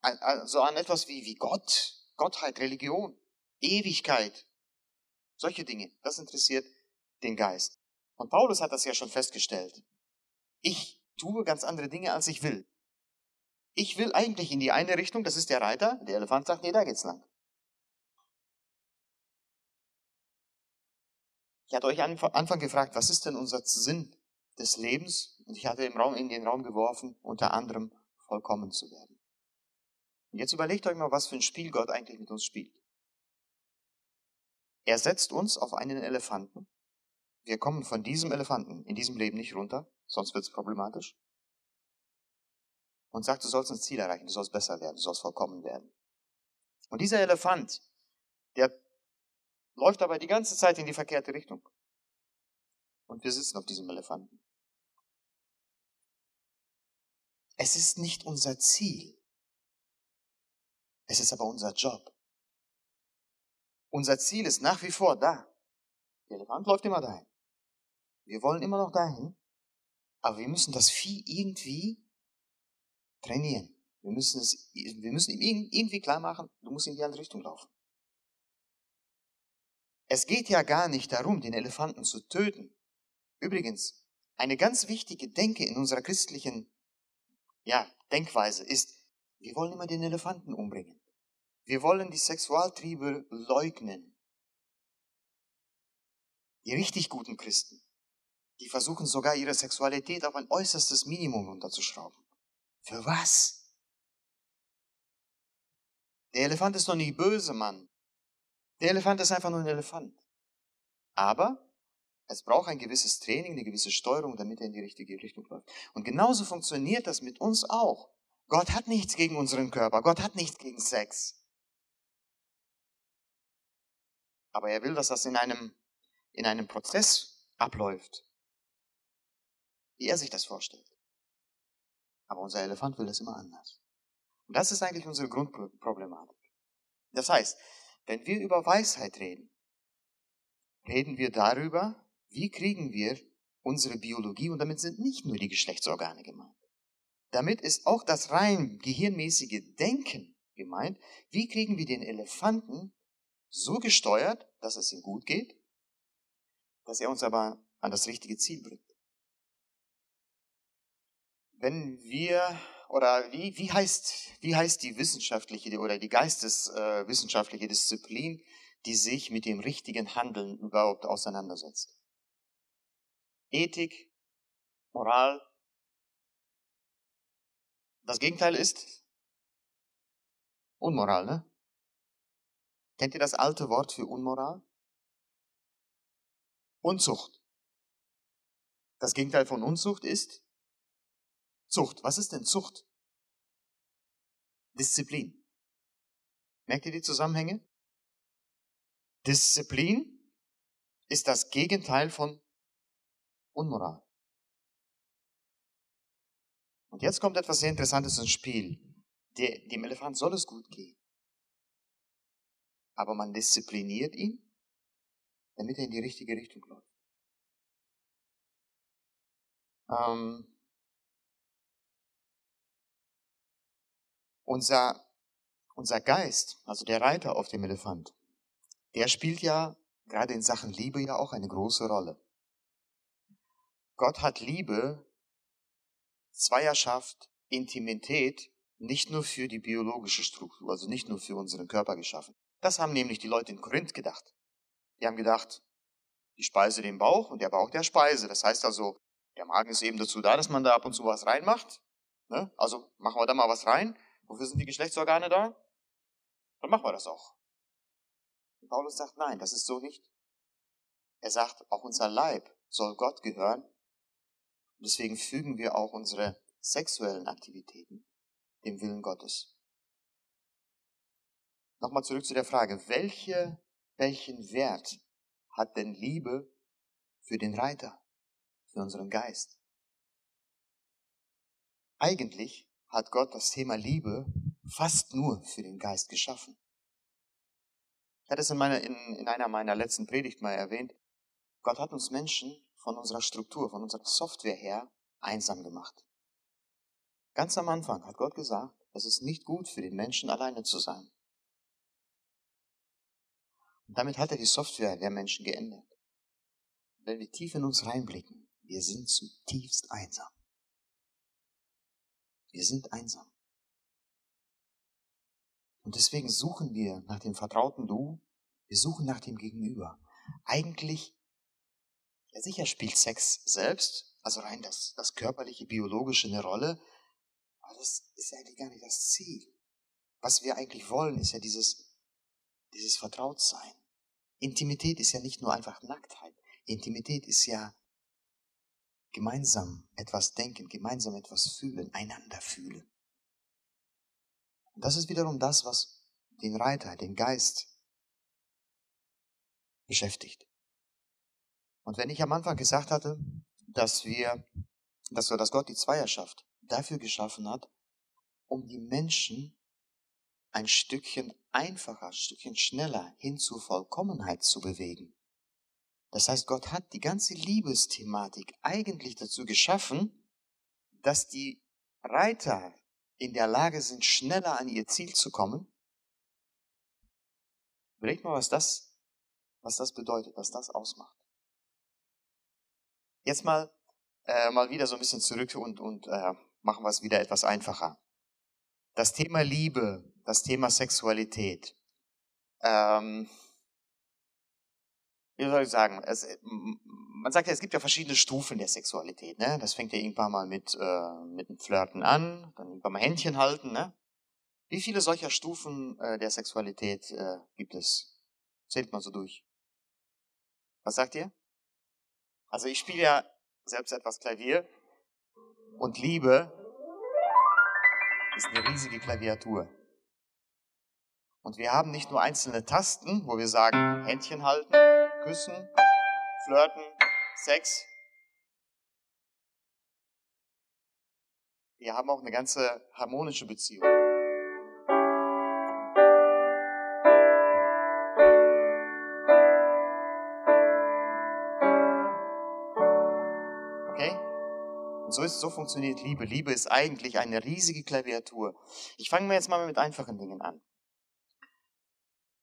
B: Also an etwas wie, wie Gott, Gottheit, Religion, Ewigkeit. Solche Dinge. Das interessiert den Geist. Und Paulus hat das ja schon festgestellt. Ich tue ganz andere Dinge, als ich will. Ich will eigentlich in die eine Richtung, das ist der Reiter, der Elefant sagt, nee, da geht's lang. Ich hatte euch am Anfang gefragt, was ist denn unser Sinn des Lebens? Und ich hatte im Raum, in den Raum geworfen, unter anderem vollkommen zu werden. Und jetzt überlegt euch mal, was für ein Spiel Gott eigentlich mit uns spielt. Er setzt uns auf einen Elefanten. Wir kommen von diesem Elefanten in diesem Leben nicht runter, sonst wird es problematisch. Und sagt, du sollst ein Ziel erreichen, du sollst besser werden, du sollst vollkommen werden. Und dieser Elefant, der läuft aber die ganze Zeit in die verkehrte Richtung. Und wir sitzen auf diesem Elefanten. Es ist nicht unser Ziel. Es ist aber unser Job. Unser Ziel ist nach wie vor da. Der Elefant läuft immer dahin. Wir wollen immer noch dahin. Aber wir müssen das Vieh irgendwie trainieren. Wir müssen, es, wir müssen ihm irgendwie klar machen, du musst in die andere Richtung laufen. Es geht ja gar nicht darum, den Elefanten zu töten. Übrigens, eine ganz wichtige Denke in unserer christlichen ja, Denkweise ist, wir wollen immer den Elefanten umbringen. Wir wollen die Sexualtriebe leugnen. Die richtig guten Christen, die versuchen sogar ihre Sexualität auf ein äußerstes Minimum runterzuschrauben. Für was? Der Elefant ist doch nicht böse, Mann. Der Elefant ist einfach nur ein Elefant. Aber es braucht ein gewisses Training, eine gewisse Steuerung, damit er in die richtige Richtung läuft. Und genauso funktioniert das mit uns auch. Gott hat nichts gegen unseren Körper. Gott hat nichts gegen Sex. Aber er will, dass das in einem, in einem Prozess abläuft, wie er sich das vorstellt. Aber unser Elefant will das immer anders. Und das ist eigentlich unsere Grundproblematik. Das heißt, wenn wir über Weisheit reden, reden wir darüber, wie kriegen wir unsere Biologie, und damit sind nicht nur die Geschlechtsorgane gemeint. Damit ist auch das rein gehirnmäßige Denken gemeint. Wie kriegen wir den Elefanten so gesteuert, dass es ihm gut geht, dass er uns aber an das richtige Ziel bringt. Wenn wir oder wie, wie, heißt, wie heißt die wissenschaftliche oder die geisteswissenschaftliche äh, Disziplin, die sich mit dem richtigen Handeln überhaupt auseinandersetzt? Ethik, Moral. Das Gegenteil ist Unmoral, ne? Kennt ihr das alte Wort für Unmoral? Unzucht. Das Gegenteil von Unzucht ist Zucht. Was ist denn Zucht? Disziplin. Merkt ihr die Zusammenhänge? Disziplin ist das Gegenteil von Unmoral. Und jetzt kommt etwas sehr Interessantes ins Spiel. Dem Elefant soll es gut gehen. Aber man diszipliniert ihn, damit er in die richtige Richtung läuft. Ähm, unser, unser Geist, also der Reiter auf dem Elefant, der spielt ja gerade in Sachen Liebe ja auch eine große Rolle. Gott hat Liebe, Zweierschaft, Intimität nicht nur für die biologische Struktur, also nicht nur für unseren Körper geschaffen. Das haben nämlich die Leute in Korinth gedacht. Die haben gedacht, die Speise den Bauch und der Bauch der Speise. Das heißt also, der Magen ist eben dazu da, dass man da ab und zu was reinmacht. Ne? Also machen wir da mal was rein. Wofür sind die Geschlechtsorgane da? Dann machen wir das auch. Und Paulus sagt, nein, das ist so nicht. Er sagt, auch unser Leib soll Gott gehören. Und deswegen fügen wir auch unsere sexuellen Aktivitäten dem Willen Gottes. Nochmal zurück zu der Frage, welche, welchen Wert hat denn Liebe für den Reiter? für unseren Geist. Eigentlich hat Gott das Thema Liebe fast nur für den Geist geschaffen. Ich hatte es in, meiner, in, in einer meiner letzten Predigt mal erwähnt. Gott hat uns Menschen von unserer Struktur, von unserer Software her einsam gemacht. Ganz am Anfang hat Gott gesagt, es ist nicht gut für den Menschen alleine zu sein. Und damit hat er die Software der Menschen geändert. Wenn wir tief in uns reinblicken, wir sind zutiefst einsam. Wir sind einsam. Und deswegen suchen wir nach dem vertrauten Du, wir suchen nach dem Gegenüber. Eigentlich, ja sicher spielt Sex selbst, also rein das, das körperliche, biologische eine Rolle, aber das ist ja eigentlich gar nicht das Ziel. Was wir eigentlich wollen, ist ja dieses, dieses Vertrautsein. Intimität ist ja nicht nur einfach Nacktheit. Intimität ist ja gemeinsam etwas denken, gemeinsam etwas fühlen, einander fühlen. Und das ist wiederum das, was den Reiter, den Geist beschäftigt. Und wenn ich am Anfang gesagt hatte, dass wir, dass, wir, dass Gott die Zweierschaft dafür geschaffen hat, um die Menschen ein Stückchen einfacher, ein Stückchen schneller hin zur Vollkommenheit zu bewegen, das heißt, Gott hat die ganze Liebesthematik eigentlich dazu geschaffen, dass die Reiter in der Lage sind, schneller an ihr Ziel zu kommen. Überlegt mal, was das, was das bedeutet, was das ausmacht. Jetzt mal, äh, mal wieder so ein bisschen zurück und, und äh, machen wir es wieder etwas einfacher. Das Thema Liebe, das Thema Sexualität. Ähm, wie soll ich sagen, es, man sagt ja, es gibt ja verschiedene Stufen der Sexualität. Ne? Das fängt ja irgendwann mal mit, äh, mit dem Flirten an, dann irgendwann mal Händchen halten. Ne? Wie viele solcher Stufen äh, der Sexualität äh, gibt es? Zählt mal so durch. Was sagt ihr? Also ich spiele ja selbst etwas Klavier und Liebe ist eine riesige Klaviatur. Und wir haben nicht nur einzelne Tasten, wo wir sagen, Händchen halten, küssen, flirten, Sex. Wir haben auch eine ganze harmonische Beziehung. Okay? Und so ist, so funktioniert Liebe. Liebe ist eigentlich eine riesige Klaviatur. Ich fange mir jetzt mal mit einfachen Dingen an.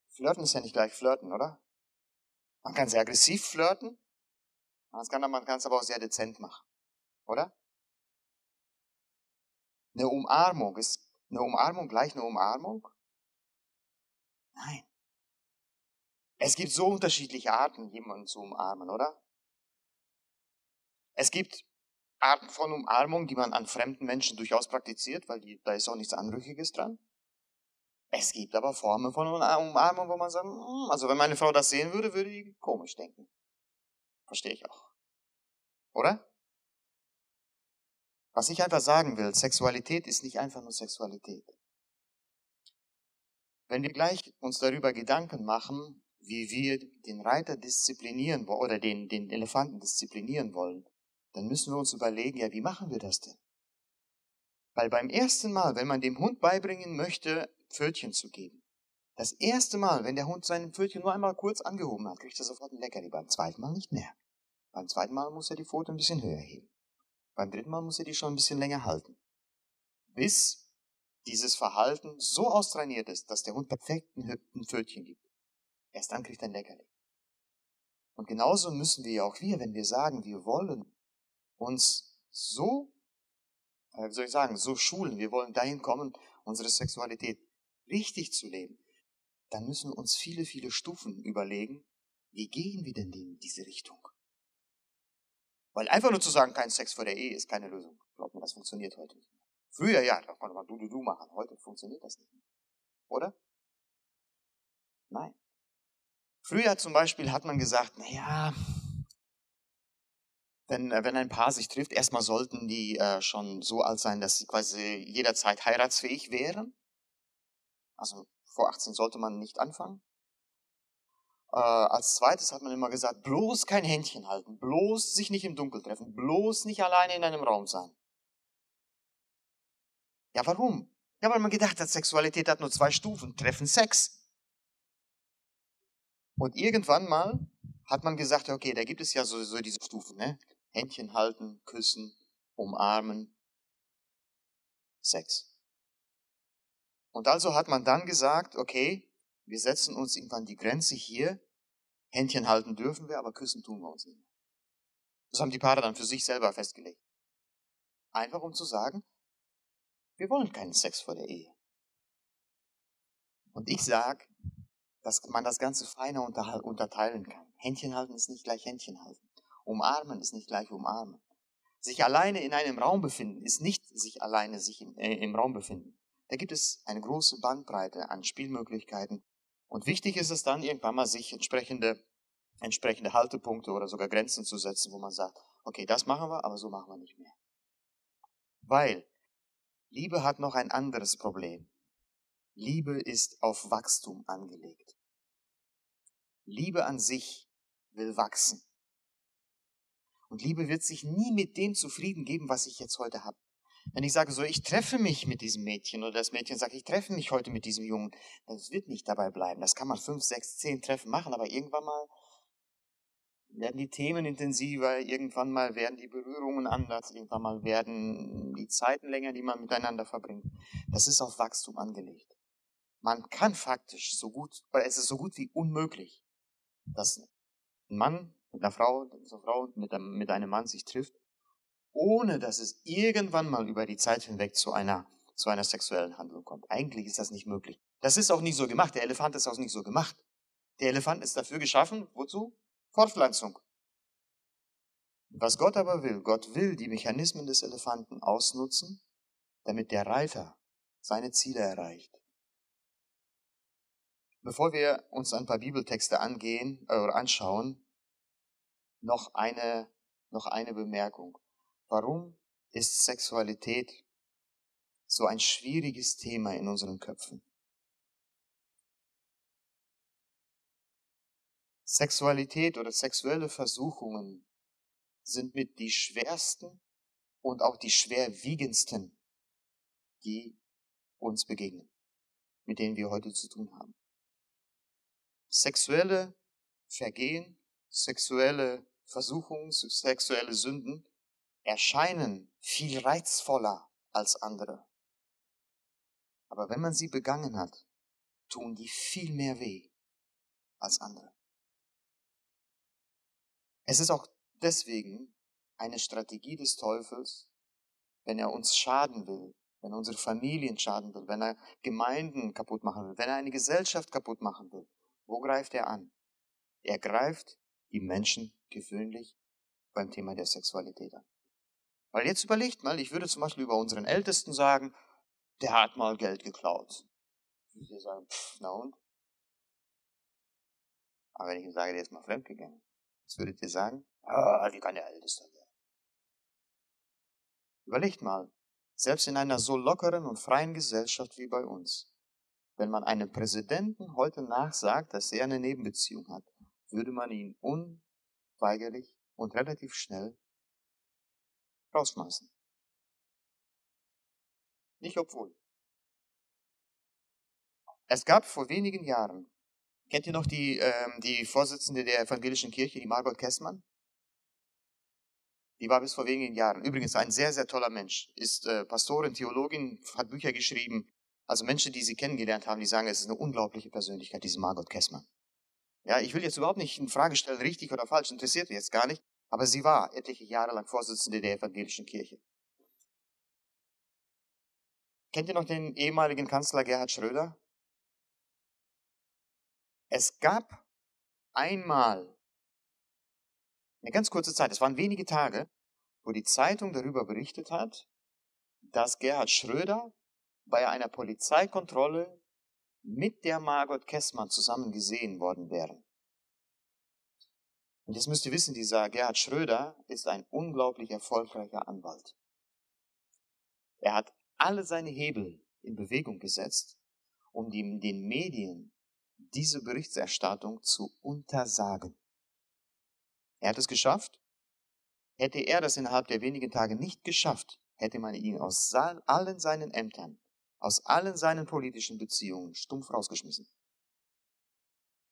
B: Flirten ist ja nicht gleich flirten, oder? Man kann sehr aggressiv flirten, man kann, man kann es aber auch sehr dezent machen, oder? Eine Umarmung, ist eine Umarmung gleich eine Umarmung? Nein. Es gibt so unterschiedliche Arten, jemanden zu umarmen, oder? Es gibt Arten von Umarmung, die man an fremden Menschen durchaus praktiziert, weil die, da ist auch nichts Anrüchiges dran. Es gibt aber Formen von Umarmung, wo man sagt, hm, also wenn meine Frau das sehen würde, würde die komisch denken. Verstehe ich auch. Oder? Was ich einfach sagen will, Sexualität ist nicht einfach nur Sexualität. Wenn wir gleich uns darüber Gedanken machen, wie wir den Reiter disziplinieren oder den, den Elefanten disziplinieren wollen, dann müssen wir uns überlegen, ja, wie machen wir das denn? Weil beim ersten Mal, wenn man dem Hund beibringen möchte, Pfötchen zu geben, das erste Mal, wenn der Hund seinen Pfötchen nur einmal kurz angehoben hat, kriegt er sofort ein Leckerli, beim zweiten Mal nicht mehr. Beim zweiten Mal muss er die Pfote ein bisschen höher heben. Beim dritten Mal muss er die schon ein bisschen länger halten. Bis dieses Verhalten so austrainiert ist, dass der Hund perfekt ein Pfötchen gibt. Erst dann kriegt er ein Leckerli. Und genauso müssen wir auch wir, wenn wir sagen, wir wollen uns so, äh, wie soll ich sagen, so schulen, wir wollen dahin kommen, unsere Sexualität richtig zu leben, dann müssen wir uns viele, viele Stufen überlegen, wie gehen wir denn in diese Richtung? Weil einfach nur zu sagen, kein Sex vor der Ehe ist keine Lösung. Glaubt mir, das funktioniert heute nicht mehr. Früher ja, da konnte man du, du, du machen. Heute funktioniert das nicht mehr. Oder? Nein. Früher zum Beispiel hat man gesagt, naja, wenn, äh, wenn ein Paar sich trifft, erstmal sollten die äh, schon so alt sein, dass sie quasi jederzeit heiratsfähig wären. Also vor 18 sollte man nicht anfangen. Äh, als zweites hat man immer gesagt, bloß kein Händchen halten, bloß sich nicht im Dunkeln treffen, bloß nicht alleine in einem Raum sein. Ja, warum? Ja, weil man gedacht hat, Sexualität hat nur zwei Stufen, Treffen, Sex. Und irgendwann mal hat man gesagt, okay, da gibt es ja sowieso diese Stufen, ne? Händchen halten, küssen, umarmen, Sex. Und also hat man dann gesagt, okay, wir setzen uns irgendwann die Grenze hier. Händchen halten dürfen wir, aber küssen tun wir uns nicht. Das haben die Paare dann für sich selber festgelegt. Einfach um zu sagen, wir wollen keinen Sex vor der Ehe. Und ich sag, dass man das Ganze feiner unterteilen kann. Händchen halten ist nicht gleich Händchen halten. Umarmen ist nicht gleich umarmen. Sich alleine in einem Raum befinden ist nicht sich alleine sich im, äh, im Raum befinden. Da gibt es eine große Bandbreite an Spielmöglichkeiten, und wichtig ist es dann irgendwann mal, sich entsprechende, entsprechende Haltepunkte oder sogar Grenzen zu setzen, wo man sagt, okay, das machen wir, aber so machen wir nicht mehr. Weil Liebe hat noch ein anderes Problem. Liebe ist auf Wachstum angelegt. Liebe an sich will wachsen. Und Liebe wird sich nie mit dem zufrieden geben, was ich jetzt heute habe. Wenn ich sage so, ich treffe mich mit diesem Mädchen oder das Mädchen sagt, ich treffe mich heute mit diesem Jungen, das wird nicht dabei bleiben. Das kann man fünf, sechs, zehn Treffen machen, aber irgendwann mal werden die Themen intensiver, irgendwann mal werden die Berührungen anders, irgendwann mal werden die Zeiten länger, die man miteinander verbringt. Das ist auf Wachstum angelegt. Man kann faktisch so gut, oder es ist so gut wie unmöglich, dass ein Mann mit einer Frau, eine Frau mit einem, mit einem Mann sich trifft ohne dass es irgendwann mal über die Zeit hinweg zu einer, zu einer sexuellen Handlung kommt. Eigentlich ist das nicht möglich. Das ist auch nicht so gemacht. Der Elefant ist auch nicht so gemacht. Der Elefant ist dafür geschaffen, wozu? Fortpflanzung. Was Gott aber will, Gott will die Mechanismen des Elefanten ausnutzen, damit der Reiter seine Ziele erreicht. Bevor wir uns ein paar Bibeltexte angehen äh, anschauen, noch eine, noch eine Bemerkung. Warum ist Sexualität so ein schwieriges Thema in unseren Köpfen? Sexualität oder sexuelle Versuchungen sind mit die schwersten und auch die schwerwiegendsten, die uns begegnen, mit denen wir heute zu tun haben. Sexuelle Vergehen, sexuelle Versuchungen, sexuelle Sünden erscheinen viel reizvoller als andere. Aber wenn man sie begangen hat, tun die viel mehr weh als andere. Es ist auch deswegen eine Strategie des Teufels, wenn er uns schaden will, wenn er unsere Familien schaden will, wenn er Gemeinden kaputt machen will, wenn er eine Gesellschaft kaputt machen will, wo greift er an? Er greift die Menschen gewöhnlich beim Thema der Sexualität an. Weil jetzt überlegt mal, ich würde zum Beispiel über unseren Ältesten sagen, der hat mal Geld geklaut. Ich würde sagen, pff, na und? Aber wenn ich ihm sage, der ist mal fremdgegangen, was würdet ihr sagen? Ah, wie kann der Älteste sein? Überlegt mal, selbst in einer so lockeren und freien Gesellschaft wie bei uns, wenn man einem Präsidenten heute nachsagt, dass er eine Nebenbeziehung hat, würde man ihn unweigerlich und relativ schnell rausschmeißen. Nicht obwohl. Es gab vor wenigen Jahren, kennt ihr noch die, ähm, die Vorsitzende der evangelischen Kirche, die Margot Kessmann? Die war bis vor wenigen Jahren. Übrigens ein sehr, sehr toller Mensch. Ist äh, Pastorin, Theologin, hat Bücher geschrieben. Also Menschen, die sie kennengelernt haben, die sagen, es ist eine unglaubliche Persönlichkeit, diese Margot Kessmann. Ja, ich will jetzt überhaupt nicht in Frage stellen, richtig oder falsch, interessiert mich jetzt gar nicht. Aber sie war etliche Jahre lang Vorsitzende der evangelischen Kirche. Kennt ihr noch den ehemaligen Kanzler Gerhard Schröder? Es gab einmal eine ganz kurze Zeit, es waren wenige Tage, wo die Zeitung darüber berichtet hat, dass Gerhard Schröder bei einer Polizeikontrolle mit der Margot Kessmann zusammen gesehen worden wäre. Und jetzt müsst ihr wissen, dieser Gerhard Schröder ist ein unglaublich erfolgreicher Anwalt. Er hat alle seine Hebel in Bewegung gesetzt, um den Medien diese Berichterstattung zu untersagen. Er hat es geschafft. Hätte er das innerhalb der wenigen Tage nicht geschafft, hätte man ihn aus allen seinen Ämtern, aus allen seinen politischen Beziehungen stumpf rausgeschmissen.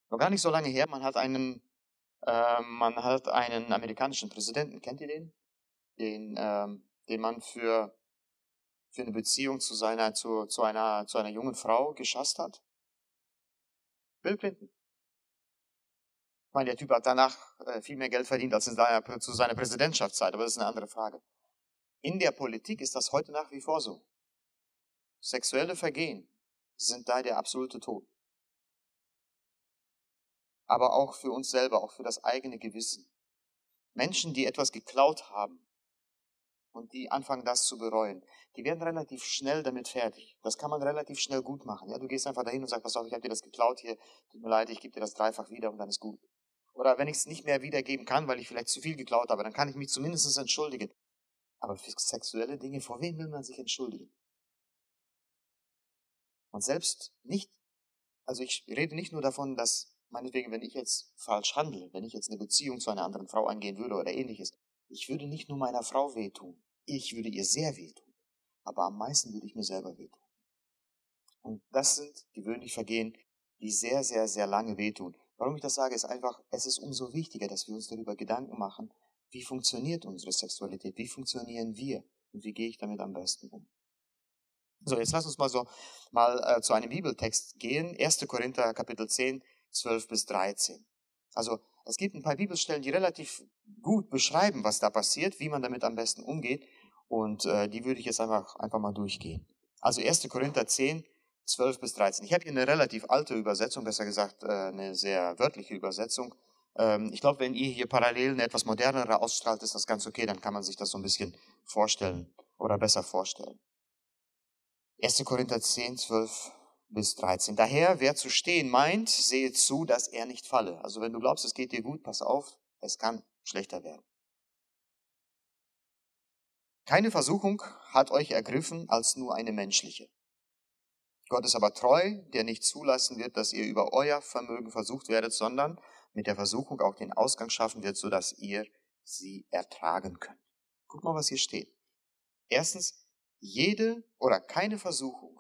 B: Noch gar nicht so lange her, man hat einen, äh, man hat einen amerikanischen Präsidenten, kennt ihr den? Den, ähm, den man für, für eine Beziehung zu seiner, zu, zu einer, zu einer jungen Frau geschasst hat? Bill Clinton meine, der Typ hat danach äh, viel mehr Geld verdient als in seiner, zu seiner Präsidentschaftszeit, aber das ist eine andere Frage. In der Politik ist das heute nach wie vor so. Sexuelle Vergehen sind da der absolute Tod. Aber auch für uns selber, auch für das eigene Gewissen. Menschen, die etwas geklaut haben und die anfangen, das zu bereuen, die werden relativ schnell damit fertig. Das kann man relativ schnell gut machen. Ja, du gehst einfach dahin und sagst, pass auf, ich habe dir das geklaut hier, tut mir leid, ich gebe dir das dreifach wieder und dann ist gut. Oder wenn ich es nicht mehr wiedergeben kann, weil ich vielleicht zu viel geklaut habe, dann kann ich mich zumindest entschuldigen. Aber für sexuelle Dinge, vor wem will man sich entschuldigen? Und selbst nicht, also ich rede nicht nur davon, dass meinetwegen, wenn ich jetzt falsch handle, wenn ich jetzt eine Beziehung zu einer anderen Frau eingehen würde oder ähnliches, ich würde nicht nur meiner Frau wehtun, ich würde ihr sehr wehtun, aber am meisten würde ich mir selber wehtun. Und das sind gewöhnlich Vergehen, die sehr, sehr, sehr lange wehtun. Warum ich das sage, ist einfach, es ist umso wichtiger, dass wir uns darüber Gedanken machen, wie funktioniert unsere Sexualität, wie funktionieren wir und wie gehe ich damit am besten um. So, jetzt lass uns mal so mal äh, zu einem Bibeltext gehen. 1. Korinther Kapitel 10, 12 bis 13. Also es gibt ein paar Bibelstellen, die relativ gut beschreiben, was da passiert, wie man damit am besten umgeht. Und äh, die würde ich jetzt einfach, einfach mal durchgehen. Also 1. Korinther 10, 12 bis 13. Ich habe hier eine relativ alte Übersetzung, besser gesagt äh, eine sehr wörtliche Übersetzung. Ähm, ich glaube, wenn ihr hier parallel eine etwas modernere ausstrahlt, ist das ganz okay, dann kann man sich das so ein bisschen vorstellen oder besser vorstellen. 1. Korinther 10, 12 bis 13. Daher, wer zu stehen meint, sehe zu, dass er nicht falle. Also wenn du glaubst, es geht dir gut, pass auf, es kann schlechter werden. Keine Versuchung hat euch ergriffen als nur eine menschliche. Gott ist aber treu, der nicht zulassen wird, dass ihr über euer Vermögen versucht werdet, sondern mit der Versuchung auch den Ausgang schaffen wird, so dass ihr sie ertragen könnt. Guck mal, was hier steht. Erstens, jede oder keine Versuchung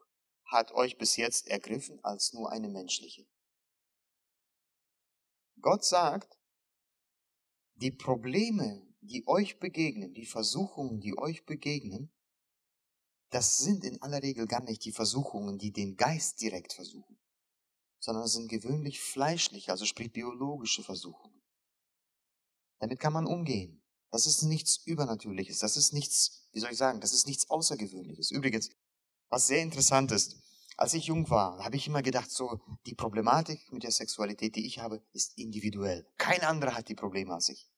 B: hat euch bis jetzt ergriffen als nur eine menschliche. Gott sagt, die Probleme, die euch begegnen, die Versuchungen, die euch begegnen, das sind in aller Regel gar nicht die Versuchungen, die den Geist direkt versuchen, sondern sind gewöhnlich fleischliche, also sprich biologische Versuchungen. Damit kann man umgehen. Das ist nichts Übernatürliches, das ist nichts, wie soll ich sagen, das ist nichts Außergewöhnliches. Übrigens, was sehr interessant ist. Als ich jung war, habe ich immer gedacht, so die Problematik mit der Sexualität, die ich habe, ist individuell. Kein anderer hat die Probleme als ich.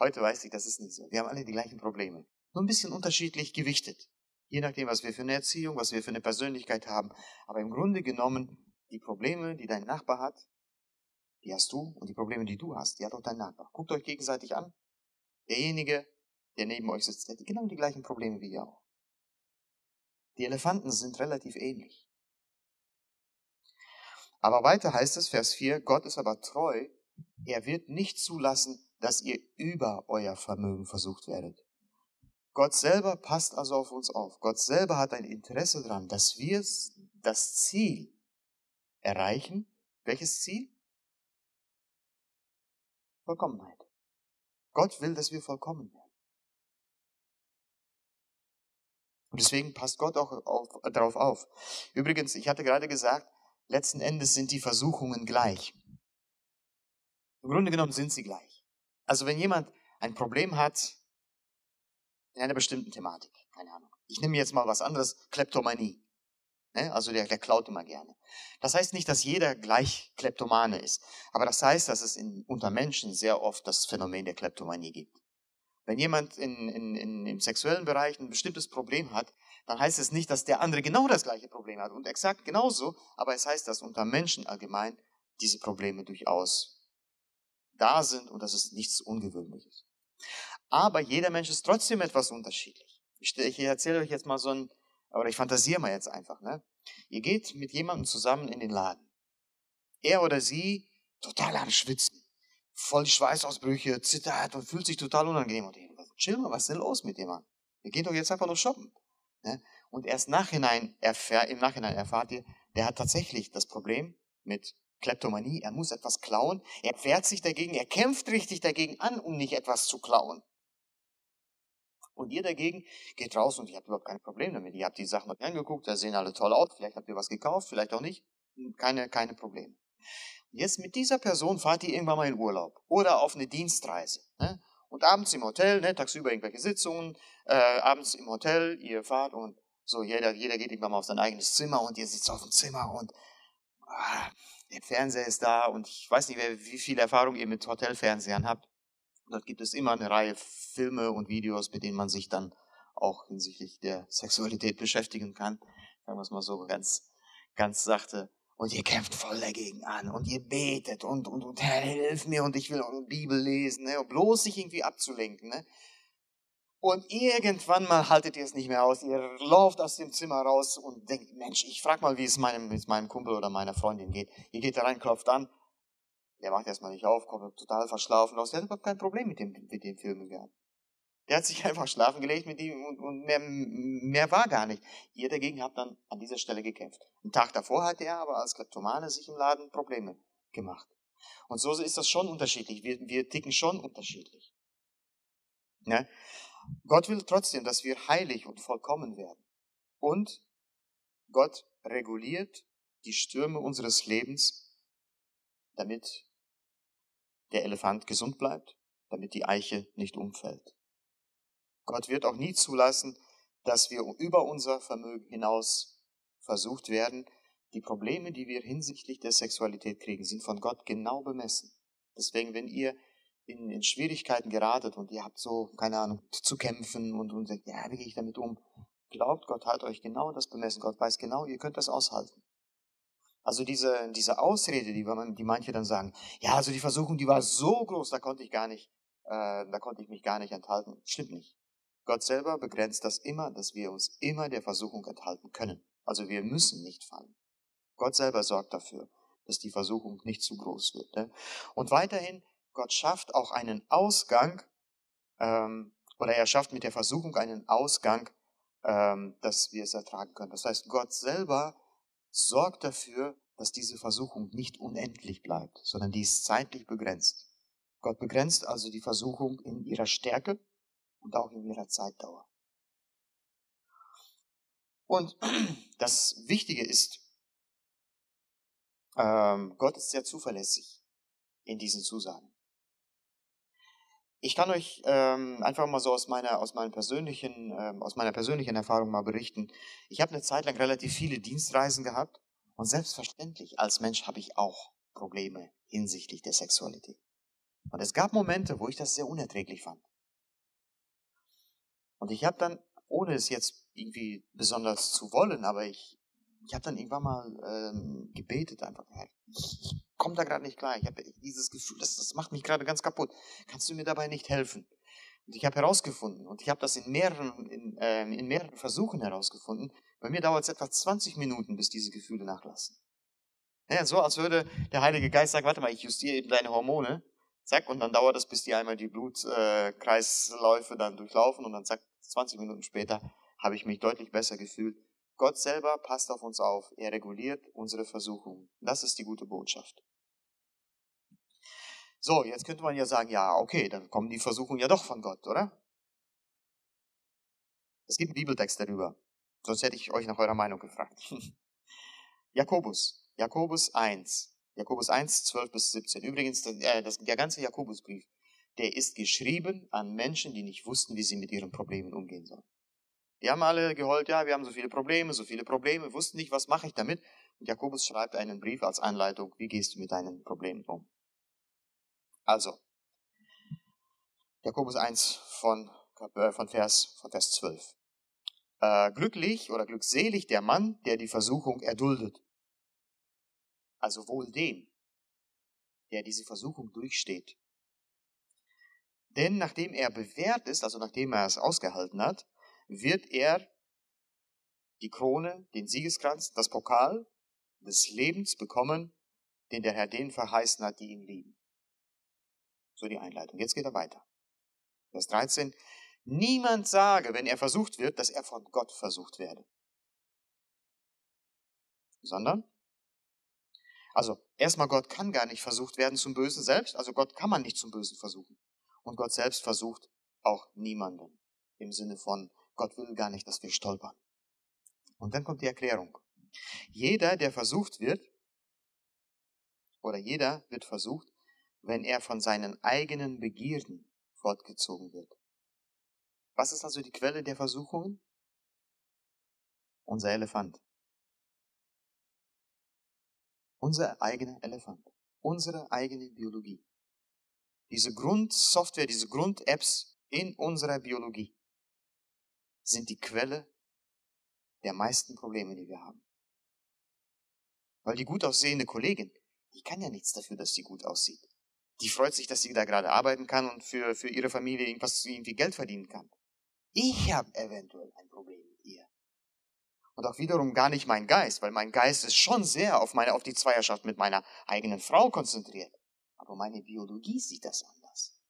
B: Heute weiß ich, das ist nicht so. Wir haben alle die gleichen Probleme. Nur ein bisschen unterschiedlich gewichtet. Je nachdem, was wir für eine Erziehung, was wir für eine Persönlichkeit haben. Aber im Grunde genommen, die Probleme, die dein Nachbar hat, die hast du. Und die Probleme, die du hast, die hat auch dein Nachbar. Guckt euch gegenseitig an. Derjenige, der neben euch sitzt, der hat genau die gleichen Probleme wie ihr auch. Die Elefanten sind relativ ähnlich. Aber weiter heißt es, Vers 4, Gott ist aber treu. Er wird nicht zulassen, dass ihr über euer Vermögen versucht werdet. Gott selber passt also auf uns auf. Gott selber hat ein Interesse daran, dass wir das Ziel erreichen. Welches Ziel? Vollkommenheit. Gott will, dass wir vollkommen werden. Und deswegen passt Gott auch auf, darauf auf. Übrigens, ich hatte gerade gesagt, letzten Endes sind die Versuchungen gleich. Im Grunde genommen sind sie gleich. Also wenn jemand ein Problem hat in einer bestimmten Thematik, keine Ahnung. Ich nehme jetzt mal was anderes, Kleptomanie. Ne? Also der, der klaut immer gerne. Das heißt nicht, dass jeder gleich Kleptomane ist. Aber das heißt, dass es in, unter Menschen sehr oft das Phänomen der Kleptomanie gibt. Wenn jemand in, in, in, im sexuellen Bereich ein bestimmtes Problem hat, dann heißt es nicht, dass der andere genau das gleiche Problem hat und exakt genauso, aber es heißt, dass unter Menschen allgemein diese Probleme durchaus da sind und das ist nichts Ungewöhnliches. Aber jeder Mensch ist trotzdem etwas unterschiedlich. Ich, ich erzähle euch jetzt mal so ein, oder ich fantasiere mal jetzt einfach, ne? Ihr geht mit jemandem zusammen in den Laden. Er oder sie total am Schwitzen voll Schweißausbrüche, zittert und fühlt sich total unangenehm. Und ich, chill mal, was ist denn los mit dem Mann? Wir gehen doch jetzt einfach nur shoppen. Ne? Und erst nachhinein erfähr, im Nachhinein erfahrt ihr, der hat tatsächlich das Problem mit Kleptomanie. Er muss etwas klauen. Er wehrt sich dagegen. Er kämpft richtig dagegen an, um nicht etwas zu klauen. Und ihr dagegen geht raus und ihr habt überhaupt kein Problem damit. Ihr habt die Sachen euch angeguckt, da sehen alle toll aus. Vielleicht habt ihr was gekauft, vielleicht auch nicht. Keine, keine Probleme. Jetzt mit dieser Person fahrt ihr irgendwann mal in Urlaub oder auf eine Dienstreise. Ne? Und abends im Hotel, ne, tagsüber irgendwelche Sitzungen, äh, abends im Hotel, ihr fahrt und so, jeder, jeder geht irgendwann mal auf sein eigenes Zimmer und ihr sitzt auf dem Zimmer und ah, der Fernseher ist da und ich weiß nicht, wie viel Erfahrung ihr mit Hotelfernsehern habt. Dort gibt es immer eine Reihe Filme und Videos, mit denen man sich dann auch hinsichtlich der Sexualität beschäftigen kann. Sagen wir es mal so ganz, ganz sachte. Und ihr kämpft voll dagegen an und ihr betet und, und, und Herr, hilf mir und ich will eure Bibel lesen, ne, und bloß sich irgendwie abzulenken. Ne. Und irgendwann mal haltet ihr es nicht mehr aus. Ihr lauft aus dem Zimmer raus und denkt, Mensch, ich frag mal, wie es meinem, es meinem Kumpel oder meiner Freundin geht. Ihr geht da rein, klopft an. Der macht erstmal nicht auf, kommt total verschlafen raus. Der hat überhaupt kein Problem mit dem, mit dem Film gehabt. Der hat sich einfach schlafen gelegt mit ihm und, und mehr, mehr war gar nicht. Ihr dagegen habt dann an dieser Stelle gekämpft. Einen Tag davor hat er aber als Kleptomane sich im Laden Probleme gemacht. Und so ist das schon unterschiedlich. Wir, wir ticken schon unterschiedlich. Ne? Gott will trotzdem, dass wir heilig und vollkommen werden. Und Gott reguliert die Stürme unseres Lebens, damit der Elefant gesund bleibt, damit die Eiche nicht umfällt. Gott wird auch nie zulassen, dass wir über unser Vermögen hinaus versucht werden. Die Probleme, die wir hinsichtlich der Sexualität kriegen, sind von Gott genau bemessen. Deswegen, wenn ihr in, in Schwierigkeiten geratet und ihr habt so, keine Ahnung, zu kämpfen und, und sagt, ja, wie gehe ich damit um? Glaubt, Gott hat euch genau das bemessen. Gott weiß genau, ihr könnt das aushalten. Also diese, diese Ausrede, die, die manche dann sagen, ja, also die Versuchung, die war so groß, da konnte ich gar nicht, äh, da konnte ich mich gar nicht enthalten. Stimmt nicht. Gott selber begrenzt das immer, dass wir uns immer der Versuchung enthalten können. Also wir müssen nicht fallen. Gott selber sorgt dafür, dass die Versuchung nicht zu groß wird. Ne? Und weiterhin, Gott schafft auch einen Ausgang, ähm, oder er schafft mit der Versuchung einen Ausgang, ähm, dass wir es ertragen können. Das heißt, Gott selber sorgt dafür, dass diese Versuchung nicht unendlich bleibt, sondern die ist zeitlich begrenzt. Gott begrenzt also die Versuchung in ihrer Stärke und auch in ihrer Zeitdauer. Und das Wichtige ist, ähm, Gott ist sehr zuverlässig in diesen Zusagen. Ich kann euch ähm, einfach mal so aus meiner, aus, meinen persönlichen, ähm, aus meiner persönlichen Erfahrung mal berichten. Ich habe eine Zeit lang relativ viele Dienstreisen gehabt und selbstverständlich als Mensch habe ich auch Probleme hinsichtlich der Sexualität. Und es gab Momente, wo ich das sehr unerträglich fand. Und ich habe dann, ohne es jetzt irgendwie besonders zu wollen, aber ich, ich habe dann irgendwann mal ähm, gebetet, einfach, ich komme da gerade nicht klar, ich habe dieses Gefühl, das, das macht mich gerade ganz kaputt. Kannst du mir dabei nicht helfen? Und ich habe herausgefunden, und ich habe das in mehreren, in, äh, in mehreren Versuchen herausgefunden, bei mir dauert es etwa 20 Minuten, bis diese Gefühle nachlassen. Ja, so als würde der Heilige Geist sagen, warte mal, ich justiere eben deine Hormone, zack, und dann dauert es, bis die einmal die Blutkreisläufe äh, dann durchlaufen und dann zack, 20 Minuten später habe ich mich deutlich besser gefühlt. Gott selber passt auf uns auf. Er reguliert unsere Versuchungen. Das ist die gute Botschaft. So, jetzt könnte man ja sagen, ja, okay, dann kommen die Versuchungen ja doch von Gott, oder? Es gibt einen Bibeltext darüber. Sonst hätte ich euch nach eurer Meinung gefragt. Jakobus, Jakobus 1. Jakobus 1, 12 bis 17. Übrigens, äh, der ganze Jakobusbrief, der ist geschrieben an Menschen, die nicht wussten, wie sie mit ihren Problemen umgehen sollen. Die haben alle geheult, ja, wir haben so viele Probleme, so viele Probleme, wussten nicht, was mache ich damit. Und Jakobus schreibt einen Brief als Anleitung, wie gehst du mit deinen Problemen um. Also, Jakobus 1 von, äh, von, Vers, von Vers 12. Äh, glücklich oder glückselig der Mann, der die Versuchung erduldet. Also wohl dem, der diese Versuchung durchsteht. Denn nachdem er bewährt ist, also nachdem er es ausgehalten hat, wird er die Krone, den Siegeskranz, das Pokal des Lebens bekommen, den der Herr denen verheißen hat, die ihn lieben. So die Einleitung. Jetzt geht er weiter. Vers 13. Niemand sage, wenn er versucht wird, dass er von Gott versucht werde. Sondern, also erstmal Gott kann gar nicht versucht werden zum Bösen selbst, also Gott kann man nicht zum Bösen versuchen. Und Gott selbst versucht auch niemanden. Im Sinne von, Gott will gar nicht, dass wir stolpern. Und dann kommt die Erklärung. Jeder, der versucht wird, oder jeder wird versucht, wenn er von seinen eigenen Begierden fortgezogen wird. Was ist also die Quelle der Versuchungen? Unser Elefant. Unser eigener Elefant. Unsere eigene Biologie. Diese Grundsoftware, diese Grund-Apps in unserer Biologie sind die Quelle der meisten Probleme, die wir haben. Weil die gut aussehende Kollegin, die kann ja nichts dafür, dass sie gut aussieht. Die freut sich, dass sie da gerade arbeiten kann und für, für ihre Familie irgendwas irgendwie Geld verdienen kann. Ich habe eventuell ein Problem. Und auch wiederum gar nicht mein Geist, weil mein Geist ist schon sehr auf meine, auf die Zweierschaft mit meiner eigenen Frau konzentriert. Aber meine Biologie sieht das anders.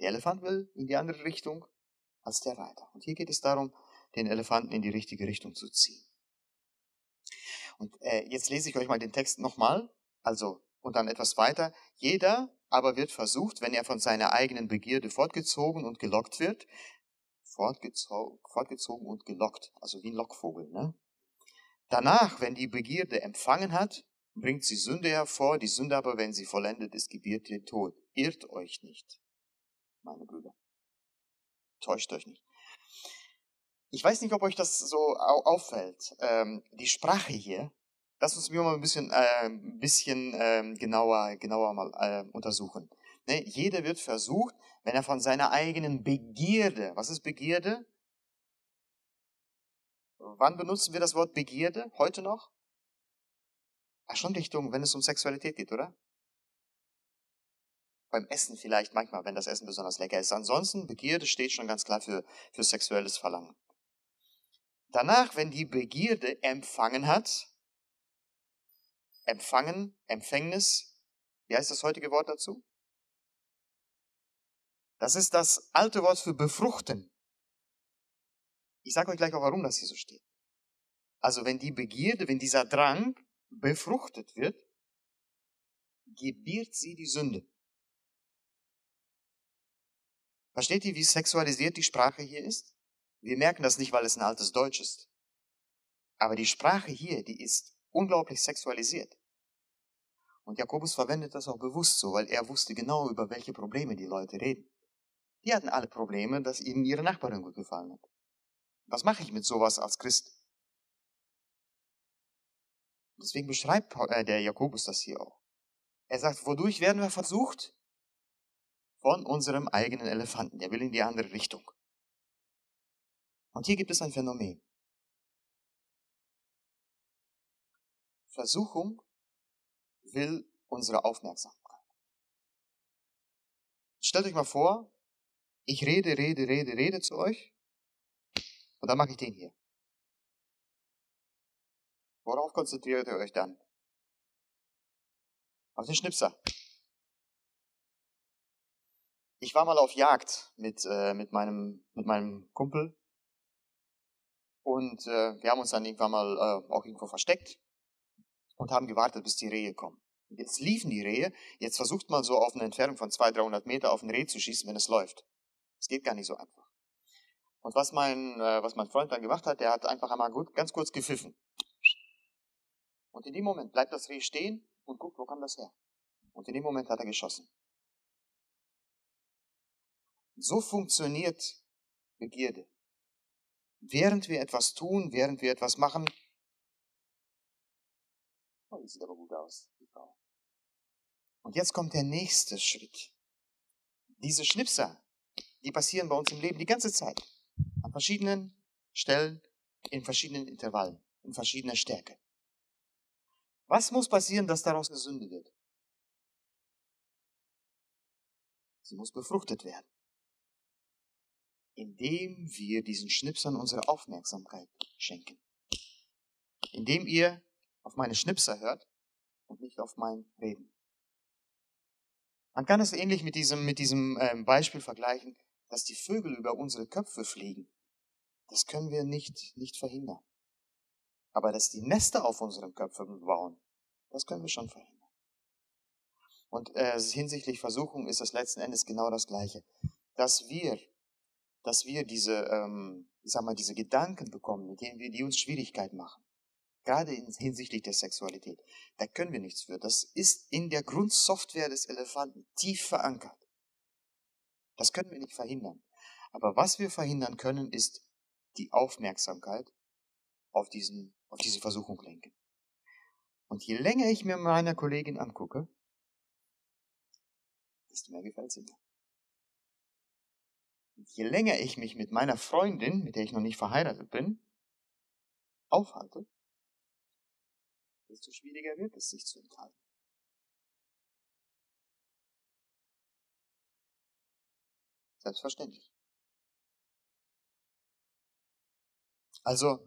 B: Der Elefant will in die andere Richtung als der Reiter. Und hier geht es darum, den Elefanten in die richtige Richtung zu ziehen. Und äh, jetzt lese ich euch mal den Text nochmal. Also und dann etwas weiter. Jeder aber wird versucht, wenn er von seiner eigenen Begierde fortgezogen und gelockt wird, fortgezogen, und gelockt, also wie ein Lockvogel. Ne? Danach, wenn die Begierde empfangen hat, bringt sie Sünde hervor, die Sünde aber, wenn sie vollendet ist, gebiert den Tod. Irrt euch nicht, meine Brüder. Täuscht euch nicht. Ich weiß nicht, ob euch das so auffällt. Ähm, die Sprache hier Lass uns mal ein bisschen, äh, bisschen äh, genauer, genauer mal äh, untersuchen. Ne? Jeder wird versucht, wenn er von seiner eigenen Begierde, was ist Begierde? Wann benutzen wir das Wort Begierde? Heute noch? Ach, schon Richtung, wenn es um Sexualität geht, oder? Beim Essen vielleicht manchmal, wenn das Essen besonders lecker ist. Ansonsten, Begierde steht schon ganz klar für, für sexuelles Verlangen. Danach, wenn die Begierde empfangen hat, empfangen, Empfängnis. Wie heißt das heutige Wort dazu? Das ist das alte Wort für befruchten. Ich sage euch gleich auch, warum das hier so steht. Also wenn die Begierde, wenn dieser Drang befruchtet wird, gebiert sie die Sünde. Versteht ihr, wie sexualisiert die Sprache hier ist? Wir merken das nicht, weil es ein altes Deutsch ist. Aber die Sprache hier, die ist unglaublich sexualisiert. Und Jakobus verwendet das auch bewusst so, weil er wusste genau, über welche Probleme die Leute reden. Die hatten alle Probleme, dass ihnen ihre Nachbarin gut gefallen hat. Was mache ich mit sowas als Christ? Deswegen beschreibt äh, der Jakobus das hier auch. Er sagt, wodurch werden wir versucht? Von unserem eigenen Elefanten. Der will in die andere Richtung. Und hier gibt es ein Phänomen. Versuchung will unsere Aufmerksamkeit. Stellt euch mal vor, ich rede, rede, rede, rede zu euch und dann mache ich den hier. Worauf konzentriert ihr euch dann? Auf den Schnipser. Ich war mal auf Jagd mit, äh, mit, meinem, mit meinem Kumpel und äh, wir haben uns dann irgendwann mal äh, auch irgendwo versteckt und haben gewartet, bis die Rehe kommen. Jetzt liefen die Rehe, jetzt versucht man so auf eine Entfernung von 200, 300 Meter auf ein Reh zu schießen, wenn es läuft. Es geht gar nicht so einfach. Und was mein, äh, was mein Freund dann gemacht hat, der hat einfach einmal gut, ganz kurz gepfiffen. Und in dem Moment bleibt das Reh stehen und guckt, wo kam das her. Und in dem Moment hat er geschossen. So funktioniert Begierde. Während wir etwas tun, während wir etwas machen, Oh, die sieht aber gut aus, die Frau. Und jetzt kommt der nächste Schritt. Diese Schnipser, die passieren bei uns im Leben die ganze Zeit. An verschiedenen Stellen, in verschiedenen Intervallen, in verschiedener Stärke. Was muss passieren, dass daraus eine Sünde wird? Sie muss befruchtet werden. Indem wir diesen Schnipsern unsere Aufmerksamkeit schenken. Indem ihr auf meine Schnipser hört und nicht auf mein Reden. Man kann es ähnlich mit diesem, mit diesem ähm, Beispiel vergleichen, dass die Vögel über unsere Köpfe fliegen. Das können wir nicht, nicht verhindern. Aber dass die Nester auf unseren Köpfen bauen, das können wir schon verhindern. Und äh, hinsichtlich Versuchung ist es letzten Endes genau das Gleiche. Dass wir, dass wir diese, ähm, ich sag mal, diese Gedanken bekommen, mit denen wir, die uns Schwierigkeiten machen gerade hinsichtlich der Sexualität. Da können wir nichts für. Das ist in der Grundsoftware des Elefanten tief verankert. Das können wir nicht verhindern. Aber was wir verhindern können, ist die Aufmerksamkeit auf, diesen, auf diese Versuchung lenken. Und je länger ich mir meine Kollegin angucke, desto mehr gefällt sie mir. Und je länger ich mich mit meiner Freundin, mit der ich noch nicht verheiratet bin, aufhalte, desto schwieriger wird es, sich zu enthalten. Selbstverständlich. Also,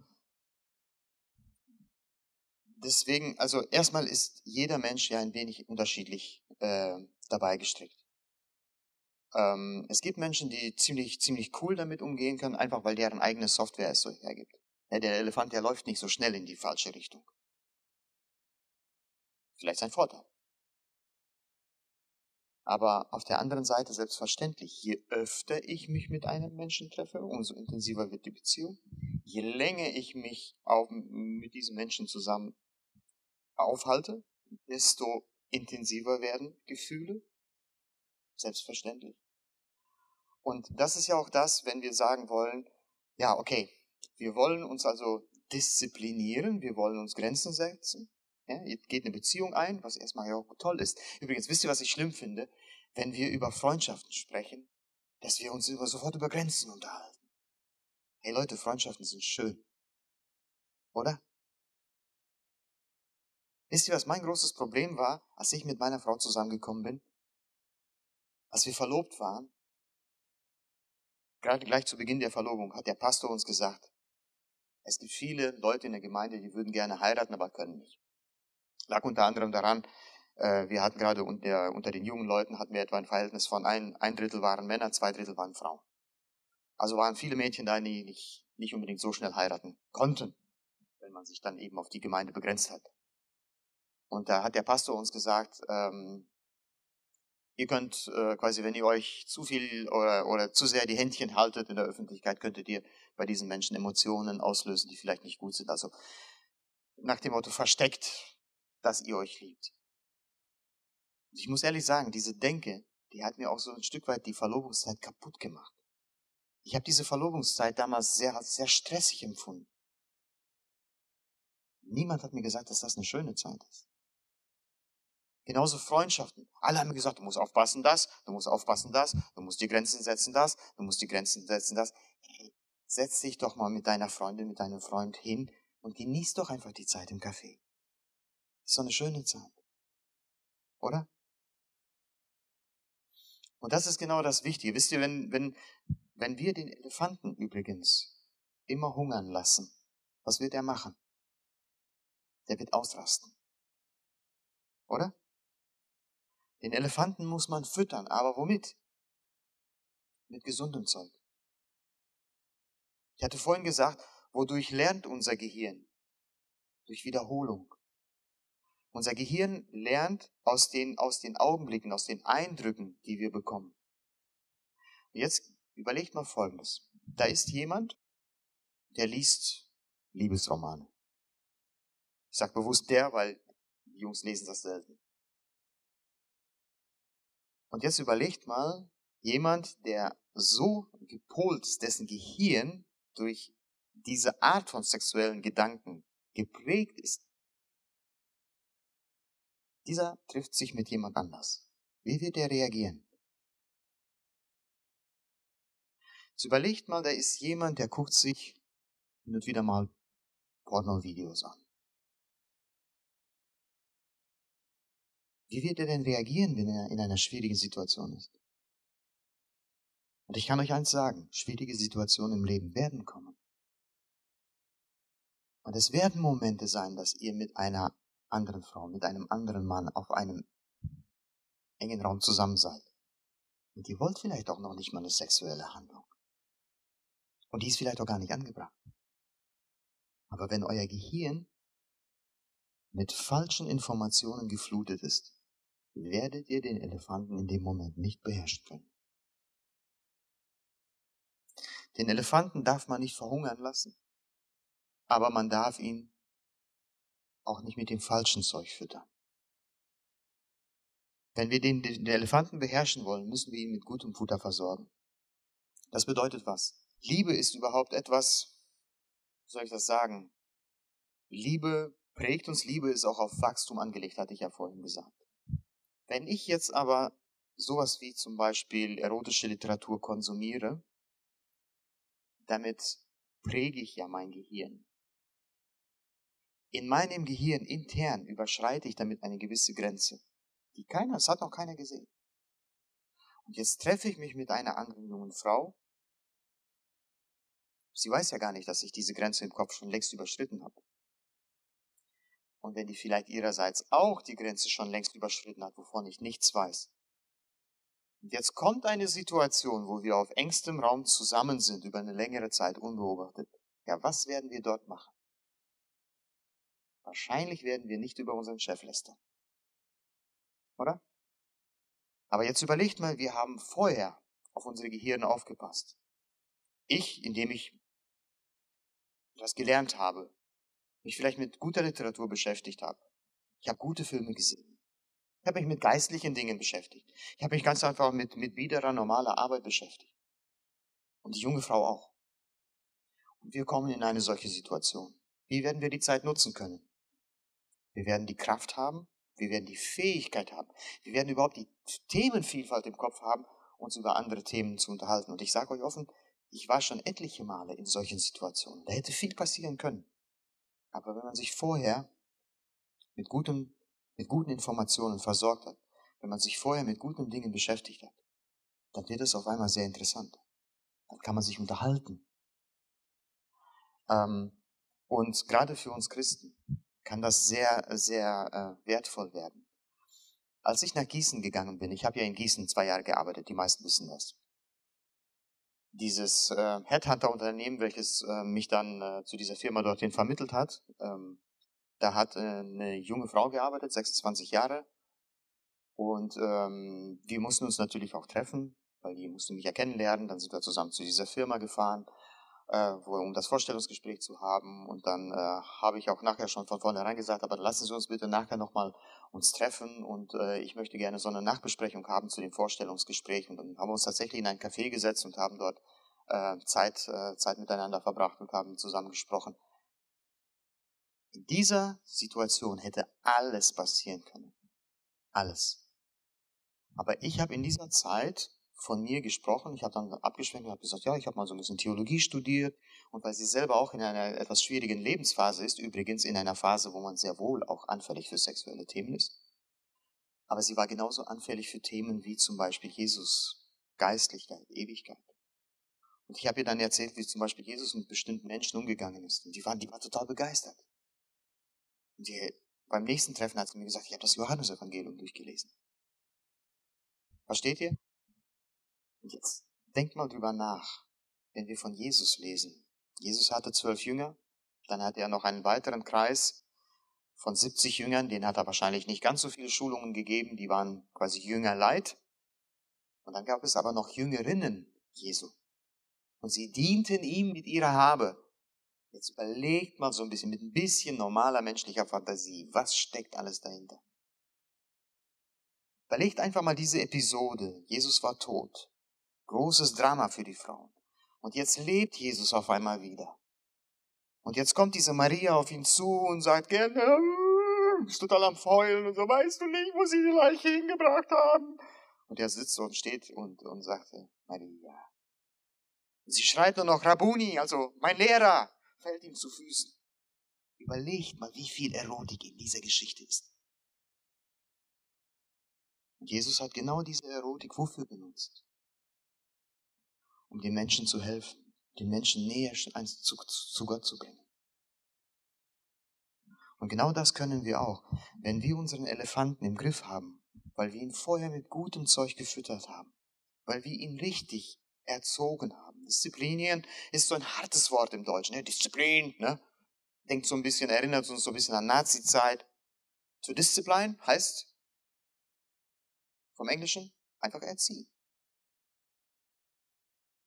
B: deswegen, also erstmal ist jeder Mensch ja ein wenig unterschiedlich äh, dabei gestrickt. Ähm, es gibt Menschen, die ziemlich, ziemlich cool damit umgehen können, einfach weil deren eigene Software es so hergibt. Ja, der Elefant, der läuft nicht so schnell in die falsche Richtung vielleicht sein Vorteil. Aber auf der anderen Seite selbstverständlich, je öfter ich mich mit einem Menschen treffe, umso intensiver wird die Beziehung. Je länger ich mich auch mit diesem Menschen zusammen aufhalte, desto intensiver werden Gefühle. Selbstverständlich. Und das ist ja auch das, wenn wir sagen wollen, ja, okay, wir wollen uns also disziplinieren, wir wollen uns Grenzen setzen, ja, ihr geht eine Beziehung ein, was erstmal ja auch toll ist. Übrigens, wisst ihr, was ich schlimm finde? Wenn wir über Freundschaften sprechen, dass wir uns über, sofort über Grenzen unterhalten. Hey Leute, Freundschaften sind schön. Oder? Wisst ihr, was mein großes Problem war, als ich mit meiner Frau zusammengekommen bin? Als wir verlobt waren, gerade gleich zu Beginn der Verlobung, hat der Pastor uns gesagt, es gibt viele Leute in der Gemeinde, die würden gerne heiraten, aber können nicht lag unter anderem daran, äh, wir hatten gerade unter, unter den jungen Leuten hatten wir etwa ein Verhältnis von ein, ein Drittel waren Männer, zwei Drittel waren Frauen. Also waren viele Mädchen da, die nicht, nicht unbedingt so schnell heiraten konnten, wenn man sich dann eben auf die Gemeinde begrenzt hat. Und da hat der Pastor uns gesagt, ähm, ihr könnt äh, quasi, wenn ihr euch zu viel oder, oder zu sehr die Händchen haltet in der Öffentlichkeit, könntet ihr bei diesen Menschen Emotionen auslösen, die vielleicht nicht gut sind. Also nach dem Motto versteckt dass ihr euch liebt. Ich muss ehrlich sagen, diese Denke, die hat mir auch so ein Stück weit die Verlobungszeit kaputt gemacht. Ich habe diese Verlobungszeit damals sehr, sehr stressig empfunden. Niemand hat mir gesagt, dass das eine schöne Zeit ist. Genauso Freundschaften. Alle haben mir gesagt, du musst aufpassen das, du musst aufpassen das, du musst die Grenzen setzen das, du musst die Grenzen setzen das. Hey, setz dich doch mal mit deiner Freundin, mit deinem Freund hin und genieß doch einfach die Zeit im Café. So eine schöne Zeit. Oder? Und das ist genau das Wichtige. Wisst ihr, wenn, wenn, wenn wir den Elefanten übrigens immer hungern lassen, was wird er machen? Der wird ausrasten. Oder? Den Elefanten muss man füttern, aber womit? Mit gesundem Zeug. Ich hatte vorhin gesagt, wodurch lernt unser Gehirn? Durch Wiederholung. Unser Gehirn lernt aus den, aus den Augenblicken, aus den Eindrücken, die wir bekommen. Und jetzt überlegt mal Folgendes. Da ist jemand, der liest Liebesromane. Ich sage bewusst der, weil die Jungs lesen das selten. Und jetzt überlegt mal, jemand, der so gepolt ist, dessen Gehirn durch diese Art von sexuellen Gedanken geprägt ist, dieser trifft sich mit jemand anders. Wie wird er reagieren? Jetzt überlegt mal, da ist jemand, der guckt sich hin und wieder mal Porno-Videos an. Wie wird er denn reagieren, wenn er in einer schwierigen Situation ist? Und ich kann euch eins sagen, schwierige Situationen im Leben werden kommen. Und es werden Momente sein, dass ihr mit einer anderen Frau, mit einem anderen Mann auf einem engen Raum zusammen seid. Und ihr wollt vielleicht auch noch nicht mal eine sexuelle Handlung. Und die ist vielleicht auch gar nicht angebracht. Aber wenn euer Gehirn mit falschen Informationen geflutet ist, werdet ihr den Elefanten in dem Moment nicht beherrschen können. Den Elefanten darf man nicht verhungern lassen, aber man darf ihn auch nicht mit dem falschen Zeug füttern. Wenn wir den, den Elefanten beherrschen wollen, müssen wir ihn mit gutem Futter versorgen. Das bedeutet was? Liebe ist überhaupt etwas, wie soll ich das sagen? Liebe prägt uns, Liebe ist auch auf Wachstum angelegt, hatte ich ja vorhin gesagt. Wenn ich jetzt aber sowas wie zum Beispiel erotische Literatur konsumiere, damit präge ich ja mein Gehirn. In meinem Gehirn intern überschreite ich damit eine gewisse Grenze, die keiner, es hat noch keiner gesehen. Und jetzt treffe ich mich mit einer anderen jungen Frau. Sie weiß ja gar nicht, dass ich diese Grenze im Kopf schon längst überschritten habe. Und wenn die vielleicht ihrerseits auch die Grenze schon längst überschritten hat, wovon ich nichts weiß. Und jetzt kommt eine Situation, wo wir auf engstem Raum zusammen sind, über eine längere Zeit unbeobachtet. Ja, was werden wir dort machen? Wahrscheinlich werden wir nicht über unseren Chef lästern. Oder? Aber jetzt überlegt mal, wir haben vorher auf unsere Gehirne aufgepasst. Ich, indem ich etwas gelernt habe, mich vielleicht mit guter Literatur beschäftigt habe. Ich habe gute Filme gesehen. Ich habe mich mit geistlichen Dingen beschäftigt. Ich habe mich ganz einfach mit, mit biederer, normaler Arbeit beschäftigt. Und die junge Frau auch. Und wir kommen in eine solche Situation. Wie werden wir die Zeit nutzen können? Wir werden die Kraft haben, wir werden die Fähigkeit haben, wir werden überhaupt die Themenvielfalt im Kopf haben, uns über andere Themen zu unterhalten. Und ich sage euch offen, ich war schon etliche Male in solchen Situationen. Da hätte viel passieren können. Aber wenn man sich vorher mit, gutem, mit guten Informationen versorgt hat, wenn man sich vorher mit guten Dingen beschäftigt hat, dann wird es auf einmal sehr interessant. Dann kann man sich unterhalten. Ähm, und gerade für uns Christen kann das sehr, sehr äh, wertvoll werden. Als ich nach Gießen gegangen bin, ich habe ja in Gießen zwei Jahre gearbeitet, die meisten wissen das. Dieses äh, Headhunter-Unternehmen, welches äh, mich dann äh, zu dieser Firma dorthin vermittelt hat, ähm, da hat äh, eine junge Frau gearbeitet, 26 Jahre. Und ähm, wir mussten uns natürlich auch treffen, weil die musste mich ja kennenlernen. Dann sind wir zusammen zu dieser Firma gefahren äh, um das Vorstellungsgespräch zu haben. Und dann äh, habe ich auch nachher schon von vornherein gesagt, aber lassen Sie uns bitte nachher nochmal uns treffen und äh, ich möchte gerne so eine Nachbesprechung haben zu dem Vorstellungsgespräch. Und dann haben wir uns tatsächlich in ein Café gesetzt und haben dort äh, Zeit, äh, Zeit miteinander verbracht und haben zusammen gesprochen. In dieser Situation hätte alles passieren können. Alles. Aber ich habe in dieser Zeit von mir gesprochen. Ich habe dann abgeschwenkt und habe gesagt, ja, ich habe mal so ein bisschen Theologie studiert. Und weil sie selber auch in einer etwas schwierigen Lebensphase ist, übrigens in einer Phase, wo man sehr wohl auch anfällig für sexuelle Themen ist. Aber sie war genauso anfällig für Themen wie zum Beispiel Jesus, Geistlichkeit, Ewigkeit. Und ich habe ihr dann erzählt, wie zum Beispiel Jesus mit bestimmten Menschen umgegangen ist. Und die waren, die war total begeistert. Und die, beim nächsten Treffen hat sie mir gesagt, ich habe das Johannesevangelium durchgelesen. Versteht ihr? Und jetzt denkt mal drüber nach, wenn wir von Jesus lesen. Jesus hatte zwölf Jünger, dann hat er noch einen weiteren Kreis von 70 Jüngern, den hat er wahrscheinlich nicht ganz so viele Schulungen gegeben, die waren quasi Jüngerleid. Und dann gab es aber noch Jüngerinnen Jesu. Und sie dienten ihm mit ihrer Habe. Jetzt überlegt mal so ein bisschen mit ein bisschen normaler menschlicher Fantasie, was steckt alles dahinter? Überlegt einfach mal diese Episode. Jesus war tot. Großes Drama für die Frauen. Und jetzt lebt Jesus auf einmal wieder. Und jetzt kommt diese Maria auf ihn zu und sagt, gerne, ist total am Feulen und so, weißt du nicht, wo sie die Leiche hingebracht haben? Und er sitzt und steht und, und sagte, Maria. sie schreit nur noch, Rabuni, also mein Lehrer, fällt ihm zu Füßen. Überlegt mal, wie viel Erotik in dieser Geschichte ist. Und Jesus hat genau diese Erotik wofür benutzt? Um den Menschen zu helfen, den Menschen näher zu, Gott zu bringen. Und genau das können wir auch, wenn wir unseren Elefanten im Griff haben, weil wir ihn vorher mit gutem Zeug gefüttert haben, weil wir ihn richtig erzogen haben. Disziplinieren ist so ein hartes Wort im Deutschen. Ne? Disziplin, ne? Denkt so ein bisschen, erinnert uns so ein bisschen an Nazi-Zeit. Zu Disziplin heißt vom Englischen einfach erziehen.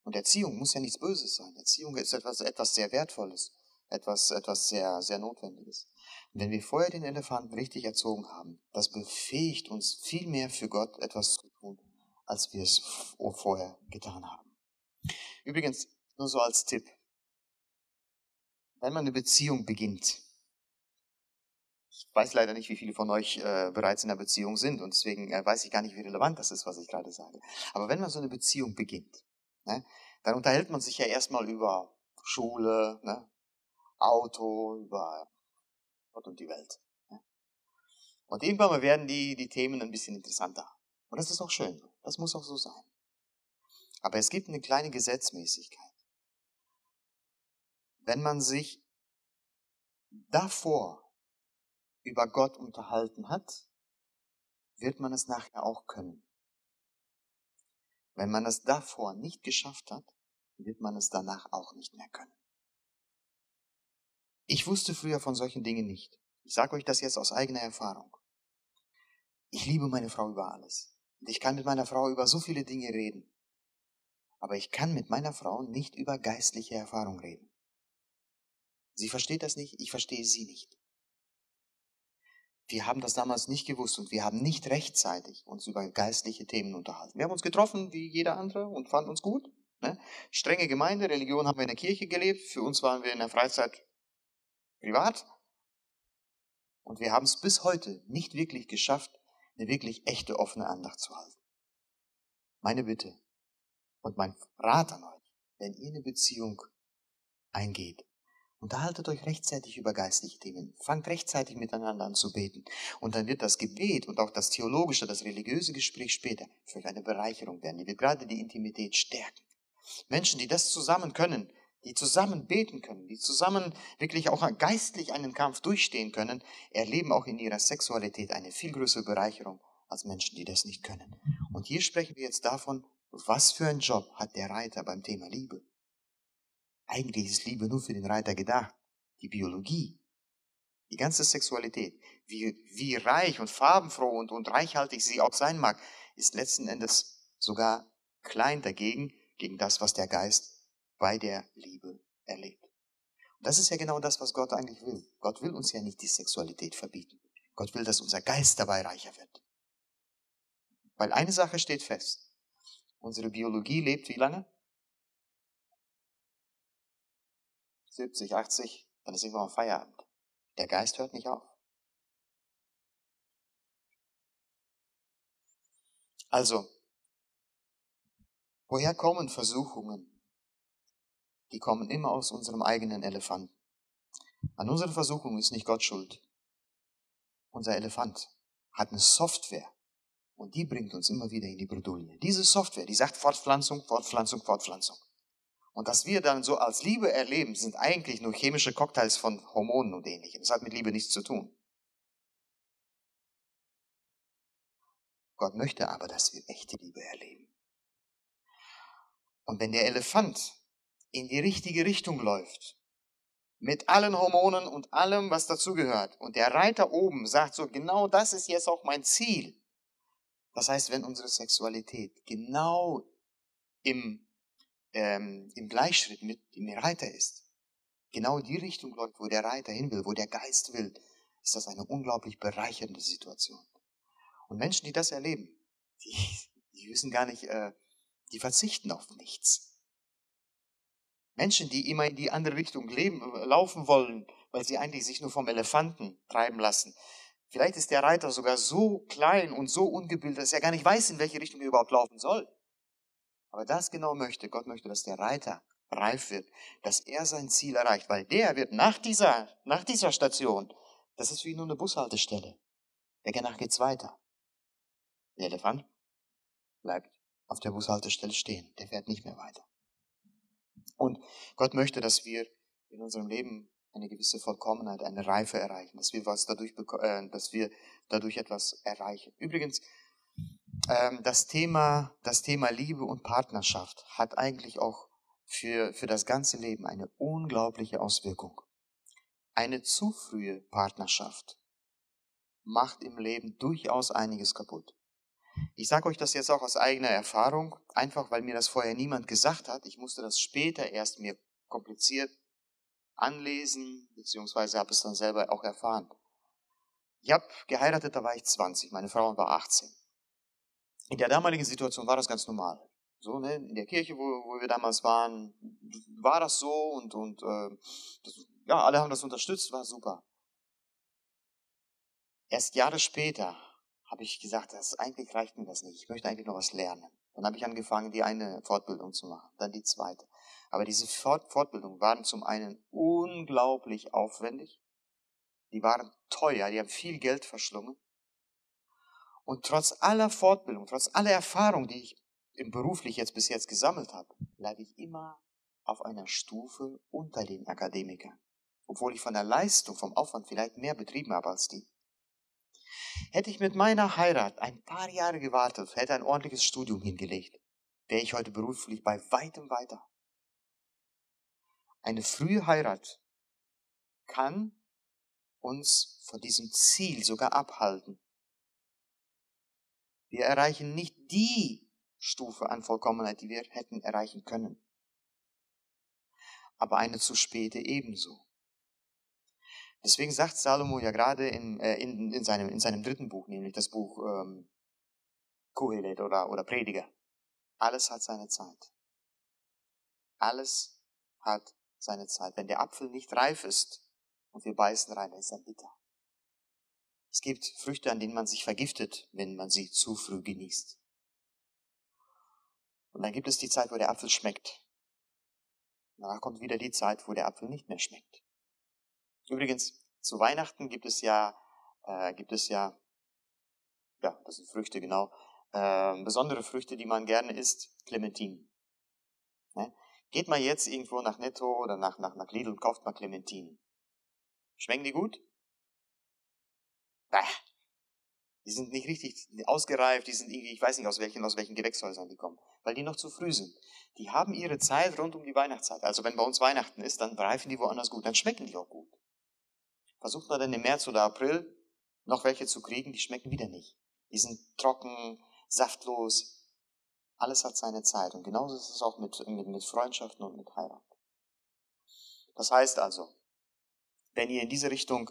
B: Und Erziehung muss ja nichts Böses sein. Erziehung ist etwas, etwas sehr Wertvolles, etwas, etwas sehr, sehr Notwendiges. Wenn wir vorher den Elefanten richtig erzogen haben, das befähigt uns viel mehr für Gott etwas zu tun, als wir es vorher getan haben. Übrigens, nur so als Tipp. Wenn man eine Beziehung beginnt, ich weiß leider nicht, wie viele von euch äh, bereits in einer Beziehung sind und deswegen äh, weiß ich gar nicht, wie relevant das ist, was ich gerade sage. Aber wenn man so eine Beziehung beginnt, ne, dann unterhält man sich ja erstmal über Schule, ne, Auto, über Gott und die Welt. Ne. Und irgendwann werden die, die Themen ein bisschen interessanter. Und das ist auch schön. Das muss auch so sein. Aber es gibt eine kleine Gesetzmäßigkeit. Wenn man sich davor über Gott unterhalten hat, wird man es nachher auch können. Wenn man es davor nicht geschafft hat, wird man es danach auch nicht mehr können. Ich wusste früher von solchen Dingen nicht. Ich sage euch das jetzt aus eigener Erfahrung. Ich liebe meine Frau über alles. Und ich kann mit meiner Frau über so viele Dinge reden. Aber ich kann mit meiner Frau nicht über geistliche Erfahrung reden. Sie versteht das nicht, ich verstehe sie nicht. Wir haben das damals nicht gewusst und wir haben nicht rechtzeitig uns über geistliche Themen unterhalten. Wir haben uns getroffen wie jeder andere und fanden uns gut. Ne? Strenge Gemeinde, Religion haben wir in der Kirche gelebt. Für uns waren wir in der Freizeit privat. Und wir haben es bis heute nicht wirklich geschafft, eine wirklich echte offene Andacht zu halten. Meine Bitte und mein Rat an euch, wenn ihr eine Beziehung eingeht, Unterhaltet euch rechtzeitig über geistliche Themen. Fangt rechtzeitig miteinander an zu beten. Und dann wird das Gebet und auch das theologische, das religiöse Gespräch später für euch eine Bereicherung werden. Die wird gerade die Intimität stärken. Menschen, die das zusammen können, die zusammen beten können, die zusammen wirklich auch geistlich einen Kampf durchstehen können, erleben auch in ihrer Sexualität eine viel größere Bereicherung als Menschen, die das nicht können. Und hier sprechen wir jetzt davon, was für einen Job hat der Reiter beim Thema Liebe. Eigentlich ist Liebe nur für den Reiter gedacht. Die Biologie, die ganze Sexualität, wie, wie reich und farbenfroh und, und reichhaltig sie auch sein mag, ist letzten Endes sogar klein dagegen, gegen das, was der Geist bei der Liebe erlebt. Und das ist ja genau das, was Gott eigentlich will. Gott will uns ja nicht die Sexualität verbieten. Gott will, dass unser Geist dabei reicher wird. Weil eine Sache steht fest. Unsere Biologie lebt wie lange? 70, 80, dann ist irgendwann Feierabend. Der Geist hört nicht auf. Also, woher kommen Versuchungen? Die kommen immer aus unserem eigenen Elefanten. An unserer Versuchung ist nicht Gott schuld. Unser Elefant hat eine Software und die bringt uns immer wieder in die Bredouille. Diese Software, die sagt Fortpflanzung, Fortpflanzung, Fortpflanzung. Und was wir dann so als Liebe erleben, sind eigentlich nur chemische Cocktails von Hormonen und ähnlichem. Das hat mit Liebe nichts zu tun. Gott möchte aber, dass wir echte Liebe erleben. Und wenn der Elefant in die richtige Richtung läuft, mit allen Hormonen und allem, was dazugehört, und der Reiter oben sagt so, genau das ist jetzt auch mein Ziel. Das heißt, wenn unsere Sexualität genau im, ähm, im Gleichschritt mit dem Reiter ist, genau die Richtung läuft, wo der Reiter hin will, wo der Geist will, ist das eine unglaublich bereichernde Situation. Und Menschen, die das erleben, die, die wissen gar nicht, äh, die verzichten auf nichts. Menschen, die immer in die andere Richtung leben, äh, laufen wollen, weil sie eigentlich sich nur vom Elefanten treiben lassen. Vielleicht ist der Reiter sogar so klein und so ungebildet, dass er gar nicht weiß, in welche Richtung er überhaupt laufen soll. Aber das genau möchte, Gott möchte, dass der Reiter reif wird, dass er sein Ziel erreicht, weil der wird nach dieser, nach dieser Station, das ist wie nur eine Bushaltestelle. Der geht's weiter. Der Elefant bleibt auf der Bushaltestelle stehen. Der fährt nicht mehr weiter. Und Gott möchte, dass wir in unserem Leben eine gewisse Vollkommenheit, eine Reife erreichen, dass wir was dadurch, äh, dass wir dadurch etwas erreichen. Übrigens, das Thema, das Thema Liebe und Partnerschaft hat eigentlich auch für, für das ganze Leben eine unglaubliche Auswirkung. Eine zu frühe Partnerschaft macht im Leben durchaus einiges kaputt. Ich sage euch das jetzt auch aus eigener Erfahrung, einfach weil mir das vorher niemand gesagt hat. Ich musste das später erst mir kompliziert anlesen, beziehungsweise habe es dann selber auch erfahren. Ich habe geheiratet, da war ich 20, meine Frau war 18. In der damaligen Situation war das ganz normal. So, ne, in der Kirche, wo, wo wir damals waren, war das so und, und äh, das, ja, alle haben das unterstützt, war super. Erst Jahre später habe ich gesagt, das, eigentlich reicht mir das nicht. Ich möchte eigentlich noch was lernen. Dann habe ich angefangen, die eine Fortbildung zu machen, dann die zweite. Aber diese Fort Fortbildungen waren zum einen unglaublich aufwendig, die waren teuer, die haben viel Geld verschlungen. Und trotz aller Fortbildung, trotz aller Erfahrung, die ich im beruflich jetzt bis jetzt gesammelt habe, bleibe ich immer auf einer Stufe unter den Akademikern. Obwohl ich von der Leistung, vom Aufwand vielleicht mehr betrieben habe als die. Hätte ich mit meiner Heirat ein paar Jahre gewartet, hätte ein ordentliches Studium hingelegt, wäre ich heute beruflich bei weitem weiter. Eine frühe Heirat kann uns von diesem Ziel sogar abhalten. Wir erreichen nicht die Stufe an Vollkommenheit, die wir hätten erreichen können. Aber eine zu späte ebenso. Deswegen sagt Salomo ja gerade in, äh, in, in, seinem, in seinem dritten Buch, nämlich das Buch ähm, Kohelet oder, oder Prediger, alles hat seine Zeit. Alles hat seine Zeit. Wenn der Apfel nicht reif ist und wir beißen rein, ist er bitter. Es gibt Früchte, an denen man sich vergiftet, wenn man sie zu früh genießt. Und dann gibt es die Zeit, wo der Apfel schmeckt. Danach kommt wieder die Zeit, wo der Apfel nicht mehr schmeckt. Übrigens, zu Weihnachten gibt es ja, äh, gibt es ja, ja, das sind Früchte, genau, äh, besondere Früchte, die man gerne isst, Clementinen. Ne? Geht mal jetzt irgendwo nach Netto oder nach, nach, nach Lidl und kauft mal Clementinen. Schmecken die gut? Bah. Die sind nicht richtig ausgereift, die sind irgendwie, ich weiß nicht aus welchen, aus welchen Gewächshäusern die kommen, weil die noch zu früh sind. Die haben ihre Zeit rund um die Weihnachtszeit. Also wenn bei uns Weihnachten ist, dann reifen die woanders gut, dann schmecken die auch gut. Versucht man dann im März oder April noch welche zu kriegen, die schmecken wieder nicht. Die sind trocken, saftlos. Alles hat seine Zeit. Und genauso ist es auch mit, mit, mit Freundschaften und mit Heirat. Das heißt also, wenn ihr in diese Richtung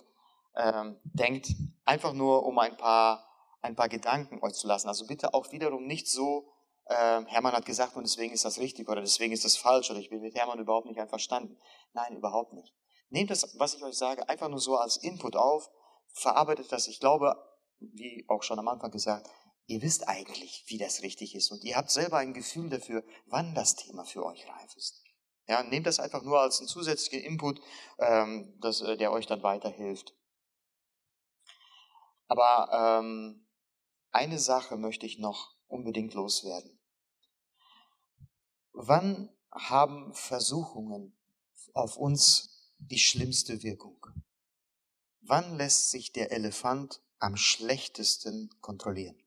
B: ähm, denkt, einfach nur um ein paar, ein paar Gedanken euch zu lassen. Also bitte auch wiederum nicht so, äh, Hermann hat gesagt und deswegen ist das richtig oder deswegen ist das falsch oder ich bin mit Hermann überhaupt nicht einverstanden. Nein, überhaupt nicht. Nehmt das, was ich euch sage, einfach nur so als Input auf, verarbeitet das. Ich glaube, wie auch schon am Anfang gesagt, ihr wisst eigentlich, wie das richtig ist und ihr habt selber ein Gefühl dafür, wann das Thema für euch reif ist. Ja, nehmt das einfach nur als einen zusätzlichen Input, ähm, das, äh, der euch dann weiterhilft. Aber ähm, eine Sache möchte ich noch unbedingt loswerden. Wann haben Versuchungen auf uns die schlimmste Wirkung? Wann lässt sich der Elefant am schlechtesten kontrollieren?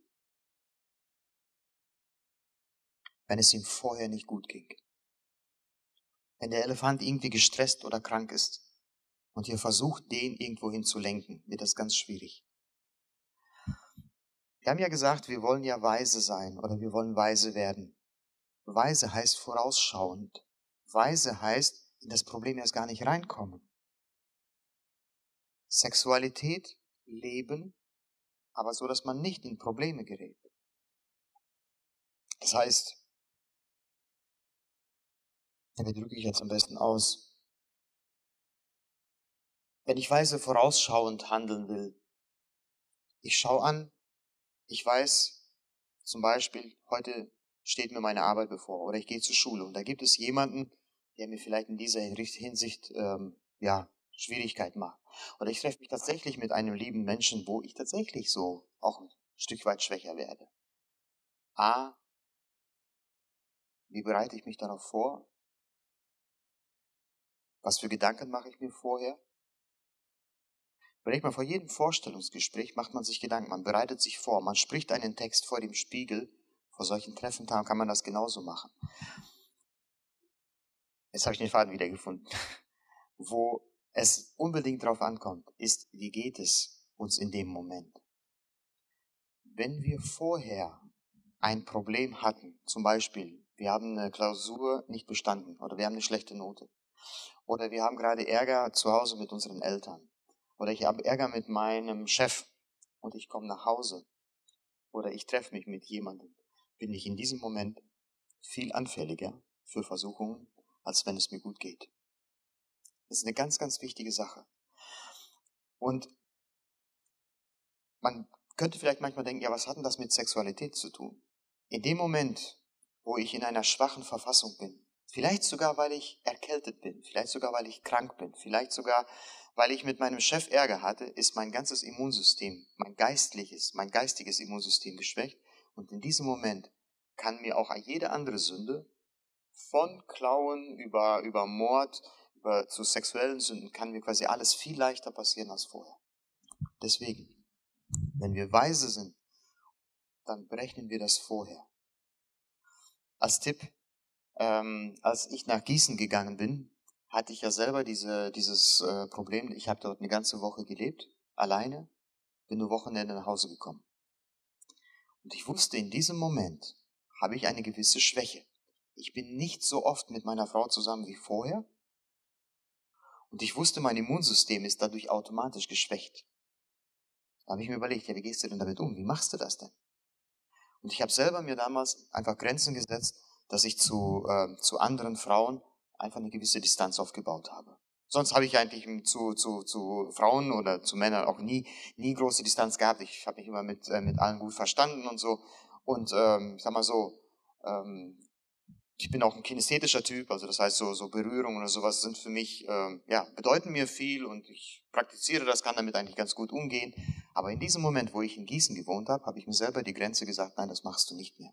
B: Wenn es ihm vorher nicht gut ging. Wenn der Elefant irgendwie gestresst oder krank ist und ihr versucht, den irgendwohin zu lenken, wird das ganz schwierig. Wir haben ja gesagt, wir wollen ja weise sein oder wir wollen weise werden. Weise heißt vorausschauend. Weise heißt, in das Problem erst gar nicht reinkommen. Sexualität leben, aber so, dass man nicht in Probleme gerät. Das heißt, wie drücke ich jetzt am besten aus? Wenn ich weise vorausschauend handeln will, ich schaue an, ich weiß zum Beispiel, heute steht mir meine Arbeit bevor oder ich gehe zur Schule und da gibt es jemanden, der mir vielleicht in dieser Hinsicht ähm, ja, Schwierigkeiten macht. Oder ich treffe mich tatsächlich mit einem lieben Menschen, wo ich tatsächlich so auch ein Stück weit schwächer werde. A, wie bereite ich mich darauf vor? Was für Gedanken mache ich mir vorher? Überlegt mal, vor jedem Vorstellungsgespräch macht man sich Gedanken, man bereitet sich vor, man spricht einen Text vor dem Spiegel. Vor solchen Treffen kann man das genauso machen. Jetzt habe ich den Faden wiedergefunden. Wo es unbedingt darauf ankommt, ist, wie geht es uns in dem Moment? Wenn wir vorher ein Problem hatten, zum Beispiel, wir haben eine Klausur nicht bestanden oder wir haben eine schlechte Note oder wir haben gerade Ärger zu Hause mit unseren Eltern oder ich habe Ärger mit meinem Chef und ich komme nach Hause oder ich treffe mich mit jemandem, bin ich in diesem Moment viel anfälliger für Versuchungen, als wenn es mir gut geht. Das ist eine ganz, ganz wichtige Sache. Und man könnte vielleicht manchmal denken, ja, was hat denn das mit Sexualität zu tun? In dem Moment, wo ich in einer schwachen Verfassung bin, vielleicht sogar, weil ich erkältet bin, vielleicht sogar, weil ich krank bin, vielleicht sogar, weil ich mit meinem Chef Ärger hatte, ist mein ganzes Immunsystem, mein geistliches, mein geistiges Immunsystem geschwächt. Und in diesem Moment kann mir auch jede andere Sünde, von Klauen über, über Mord, über zu sexuellen Sünden, kann mir quasi alles viel leichter passieren als vorher. Deswegen, wenn wir weise sind, dann berechnen wir das vorher. Als Tipp, ähm, als ich nach Gießen gegangen bin, hatte ich ja selber diese, dieses äh, Problem. Ich habe dort eine ganze Woche gelebt, alleine, bin nur Wochenende nach Hause gekommen. Und ich wusste, in diesem Moment habe ich eine gewisse Schwäche. Ich bin nicht so oft mit meiner Frau zusammen wie vorher. Und ich wusste, mein Immunsystem ist dadurch automatisch geschwächt. Da habe ich mir überlegt, ja, wie gehst du denn damit um? Wie machst du das denn? Und ich habe selber mir damals einfach Grenzen gesetzt, dass ich zu, äh, zu anderen Frauen einfach eine gewisse Distanz aufgebaut habe. Sonst habe ich eigentlich zu, zu, zu Frauen oder zu Männern auch nie, nie große Distanz gehabt. Ich habe mich immer mit, äh, mit allen gut verstanden und so. Und ähm, ich sag mal so, ähm, ich bin auch ein kinesthetischer Typ, also das heißt so, so Berührungen oder sowas sind für mich, ähm, ja, bedeuten mir viel und ich praktiziere das, kann damit eigentlich ganz gut umgehen. Aber in diesem Moment, wo ich in Gießen gewohnt habe, habe ich mir selber die Grenze gesagt, nein, das machst du nicht mehr.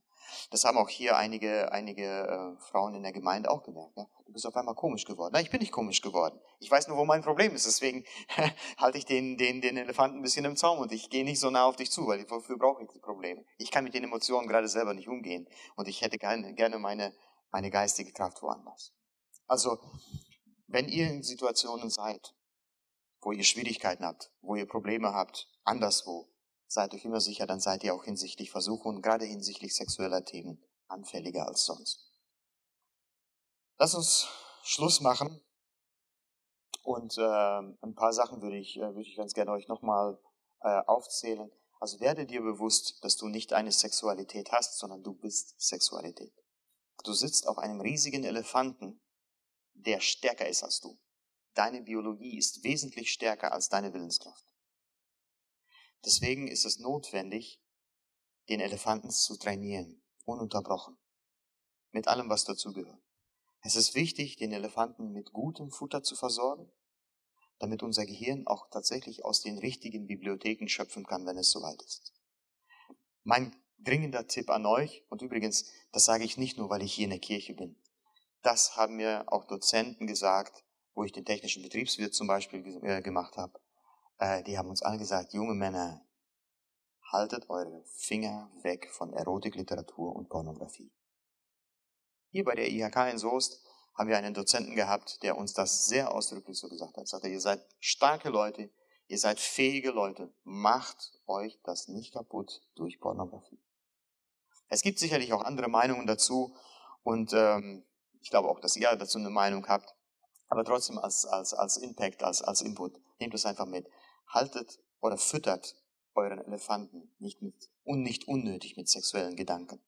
B: Das haben auch hier einige, einige äh, Frauen in der Gemeinde auch gemerkt. Ja? Du bist auf einmal komisch geworden. Nein, ich bin nicht komisch geworden. Ich weiß nur, wo mein Problem ist. Deswegen halte ich den, den, den Elefanten ein bisschen im Zaum und ich gehe nicht so nah auf dich zu, weil wofür brauche ich die Probleme? Ich kann mit den Emotionen gerade selber nicht umgehen und ich hätte gerne, gerne meine, meine geistige Kraft woanders. Also, wenn ihr in Situationen seid, wo ihr Schwierigkeiten habt, wo ihr Probleme habt, anderswo, seid euch immer sicher, dann seid ihr auch hinsichtlich Versuchungen, gerade hinsichtlich sexueller Themen, anfälliger als sonst. Lass uns Schluss machen. Und äh, ein paar Sachen würde ich, äh, würde ich ganz gerne euch nochmal äh, aufzählen. Also werde dir bewusst, dass du nicht eine Sexualität hast, sondern du bist Sexualität. Du sitzt auf einem riesigen Elefanten, der stärker ist als du. Deine Biologie ist wesentlich stärker als deine Willenskraft. Deswegen ist es notwendig, den Elefanten zu trainieren, ununterbrochen, mit allem, was dazugehört. Es ist wichtig, den Elefanten mit gutem Futter zu versorgen, damit unser Gehirn auch tatsächlich aus den richtigen Bibliotheken schöpfen kann, wenn es soweit ist. Mein dringender Tipp an euch, und übrigens, das sage ich nicht nur, weil ich hier in der Kirche bin. Das haben mir auch Dozenten gesagt, wo ich den technischen Betriebswirt zum Beispiel äh, gemacht habe. Äh, die haben uns alle gesagt, junge Männer, haltet eure Finger weg von Erotikliteratur und Pornografie. Hier bei der IHK in Soest haben wir einen Dozenten gehabt, der uns das sehr ausdrücklich so gesagt hat. Er sagte, ihr seid starke Leute, ihr seid fähige Leute, macht euch das nicht kaputt durch Pornografie. Es gibt sicherlich auch andere Meinungen dazu und ähm, ich glaube auch, dass ihr dazu eine Meinung habt, aber trotzdem als, als, als Impact, als, als Input, nehmt es einfach mit. Haltet oder füttert euren Elefanten nicht mit und nicht unnötig mit sexuellen Gedanken.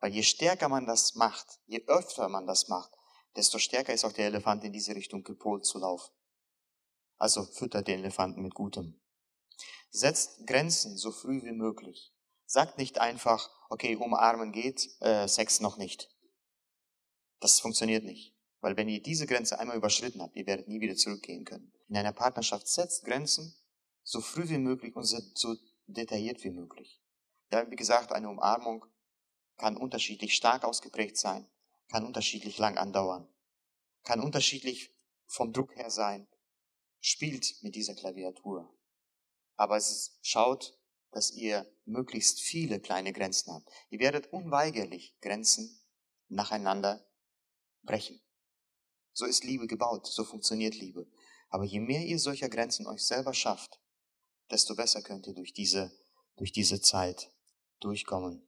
B: Weil je stärker man das macht, je öfter man das macht, desto stärker ist auch der Elefant in diese Richtung gepolt zu laufen. Also füttert den Elefanten mit Gutem. Setzt Grenzen so früh wie möglich. Sagt nicht einfach, okay, umarmen geht, äh, Sex noch nicht. Das funktioniert nicht. Weil wenn ihr diese Grenze einmal überschritten habt, ihr werdet nie wieder zurückgehen können. In einer Partnerschaft setzt Grenzen so früh wie möglich und so detailliert wie möglich. Ja, wie gesagt, eine Umarmung kann unterschiedlich stark ausgeprägt sein, kann unterschiedlich lang andauern, kann unterschiedlich vom Druck her sein, spielt mit dieser Klaviatur. Aber es schaut, dass ihr möglichst viele kleine Grenzen habt. Ihr werdet unweigerlich Grenzen nacheinander brechen. So ist Liebe gebaut, so funktioniert Liebe. Aber je mehr ihr solcher Grenzen euch selber schafft, desto besser könnt ihr durch diese, durch diese Zeit durchkommen.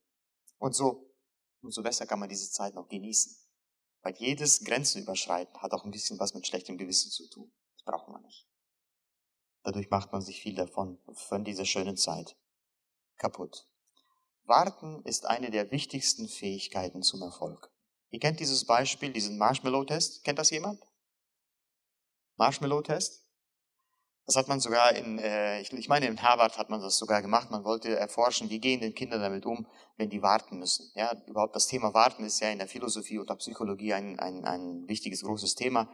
B: Und so, umso besser kann man diese Zeit noch genießen. Weil jedes Grenzenüberschreiten hat auch ein bisschen was mit schlechtem Gewissen zu tun. Das braucht man nicht. Dadurch macht man sich viel davon, von dieser schönen Zeit kaputt. Warten ist eine der wichtigsten Fähigkeiten zum Erfolg. Ihr kennt dieses Beispiel, diesen Marshmallow-Test. Kennt das jemand? Marshmallow-Test? Das hat man sogar in, äh, ich, meine, in Harvard hat man das sogar gemacht. Man wollte erforschen, wie gehen denn Kinder damit um, wenn die warten müssen. Ja, überhaupt das Thema Warten ist ja in der Philosophie und der Psychologie ein, ein, ein wichtiges, großes Thema.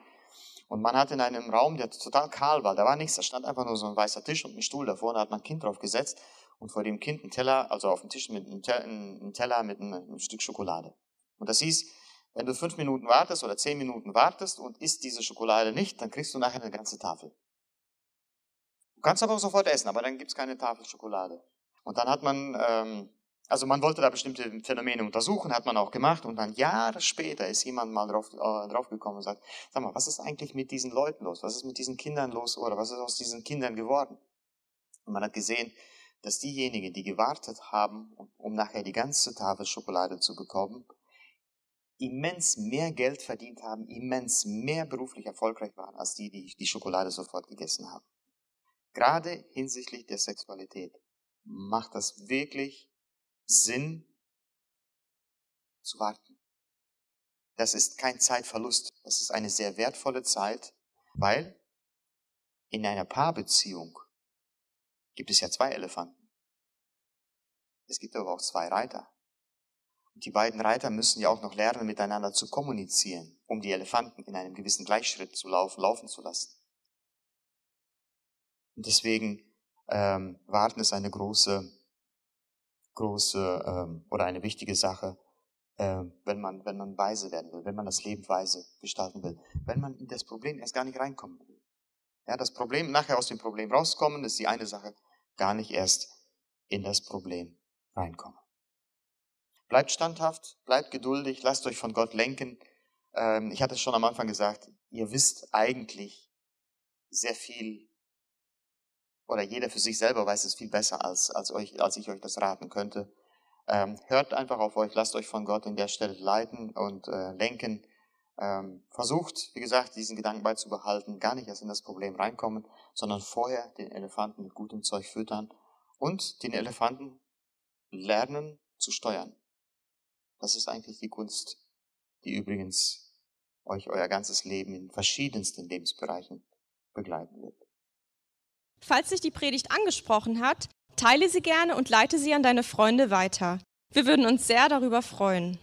B: Und man hat in einem Raum, der total kahl war, da war nichts, da stand einfach nur so ein weißer Tisch und ein Stuhl davor, da hat man ein Kind drauf gesetzt und vor dem Kind ein Teller, also auf dem Tisch mit einem Teller mit einem Stück Schokolade. Und das hieß, wenn du fünf Minuten wartest oder zehn Minuten wartest und isst diese Schokolade nicht, dann kriegst du nachher eine ganze Tafel kannst aber auch sofort essen, aber dann gibt's keine Tafel Schokolade. Und dann hat man, ähm, also man wollte da bestimmte Phänomene untersuchen, hat man auch gemacht. Und dann Jahre später ist jemand mal drauf, äh, drauf gekommen und sagt, sag mal, was ist eigentlich mit diesen Leuten los? Was ist mit diesen Kindern los? Oder was ist aus diesen Kindern geworden? Und man hat gesehen, dass diejenigen, die gewartet haben, um nachher die ganze Tafel Schokolade zu bekommen, immens mehr Geld verdient haben, immens mehr beruflich erfolgreich waren, als die, die die Schokolade sofort gegessen haben. Gerade hinsichtlich der Sexualität macht das wirklich Sinn zu warten. Das ist kein Zeitverlust, das ist eine sehr wertvolle Zeit, weil in einer Paarbeziehung gibt es ja zwei Elefanten. Es gibt aber auch zwei Reiter. Und die beiden Reiter müssen ja auch noch lernen, miteinander zu kommunizieren, um die Elefanten in einem gewissen Gleichschritt zu laufen, laufen zu lassen. Und deswegen ähm, Warten ist eine große, große ähm, oder eine wichtige Sache, äh, wenn man wenn man weise werden will, wenn man das Leben weise gestalten will, wenn man in das Problem erst gar nicht reinkommen will. Ja, das Problem nachher aus dem Problem rauskommen ist die eine Sache, gar nicht erst in das Problem reinkommen. Bleibt standhaft, bleibt geduldig, lasst euch von Gott lenken. Ähm, ich hatte es schon am Anfang gesagt, ihr wisst eigentlich sehr viel oder jeder für sich selber weiß es viel besser, als, als, euch, als ich euch das raten könnte. Ähm, hört einfach auf euch, lasst euch von Gott in der Stelle leiten und äh, lenken. Ähm, versucht, wie gesagt, diesen Gedanken beizubehalten, gar nicht erst in das Problem reinkommen, sondern vorher den Elefanten mit gutem Zeug füttern und den Elefanten lernen zu steuern. Das ist eigentlich die Kunst, die übrigens euch euer ganzes Leben in verschiedensten Lebensbereichen begleiten wird.
A: Falls dich die Predigt angesprochen hat, teile sie gerne und leite sie an deine Freunde weiter. Wir würden uns sehr darüber freuen.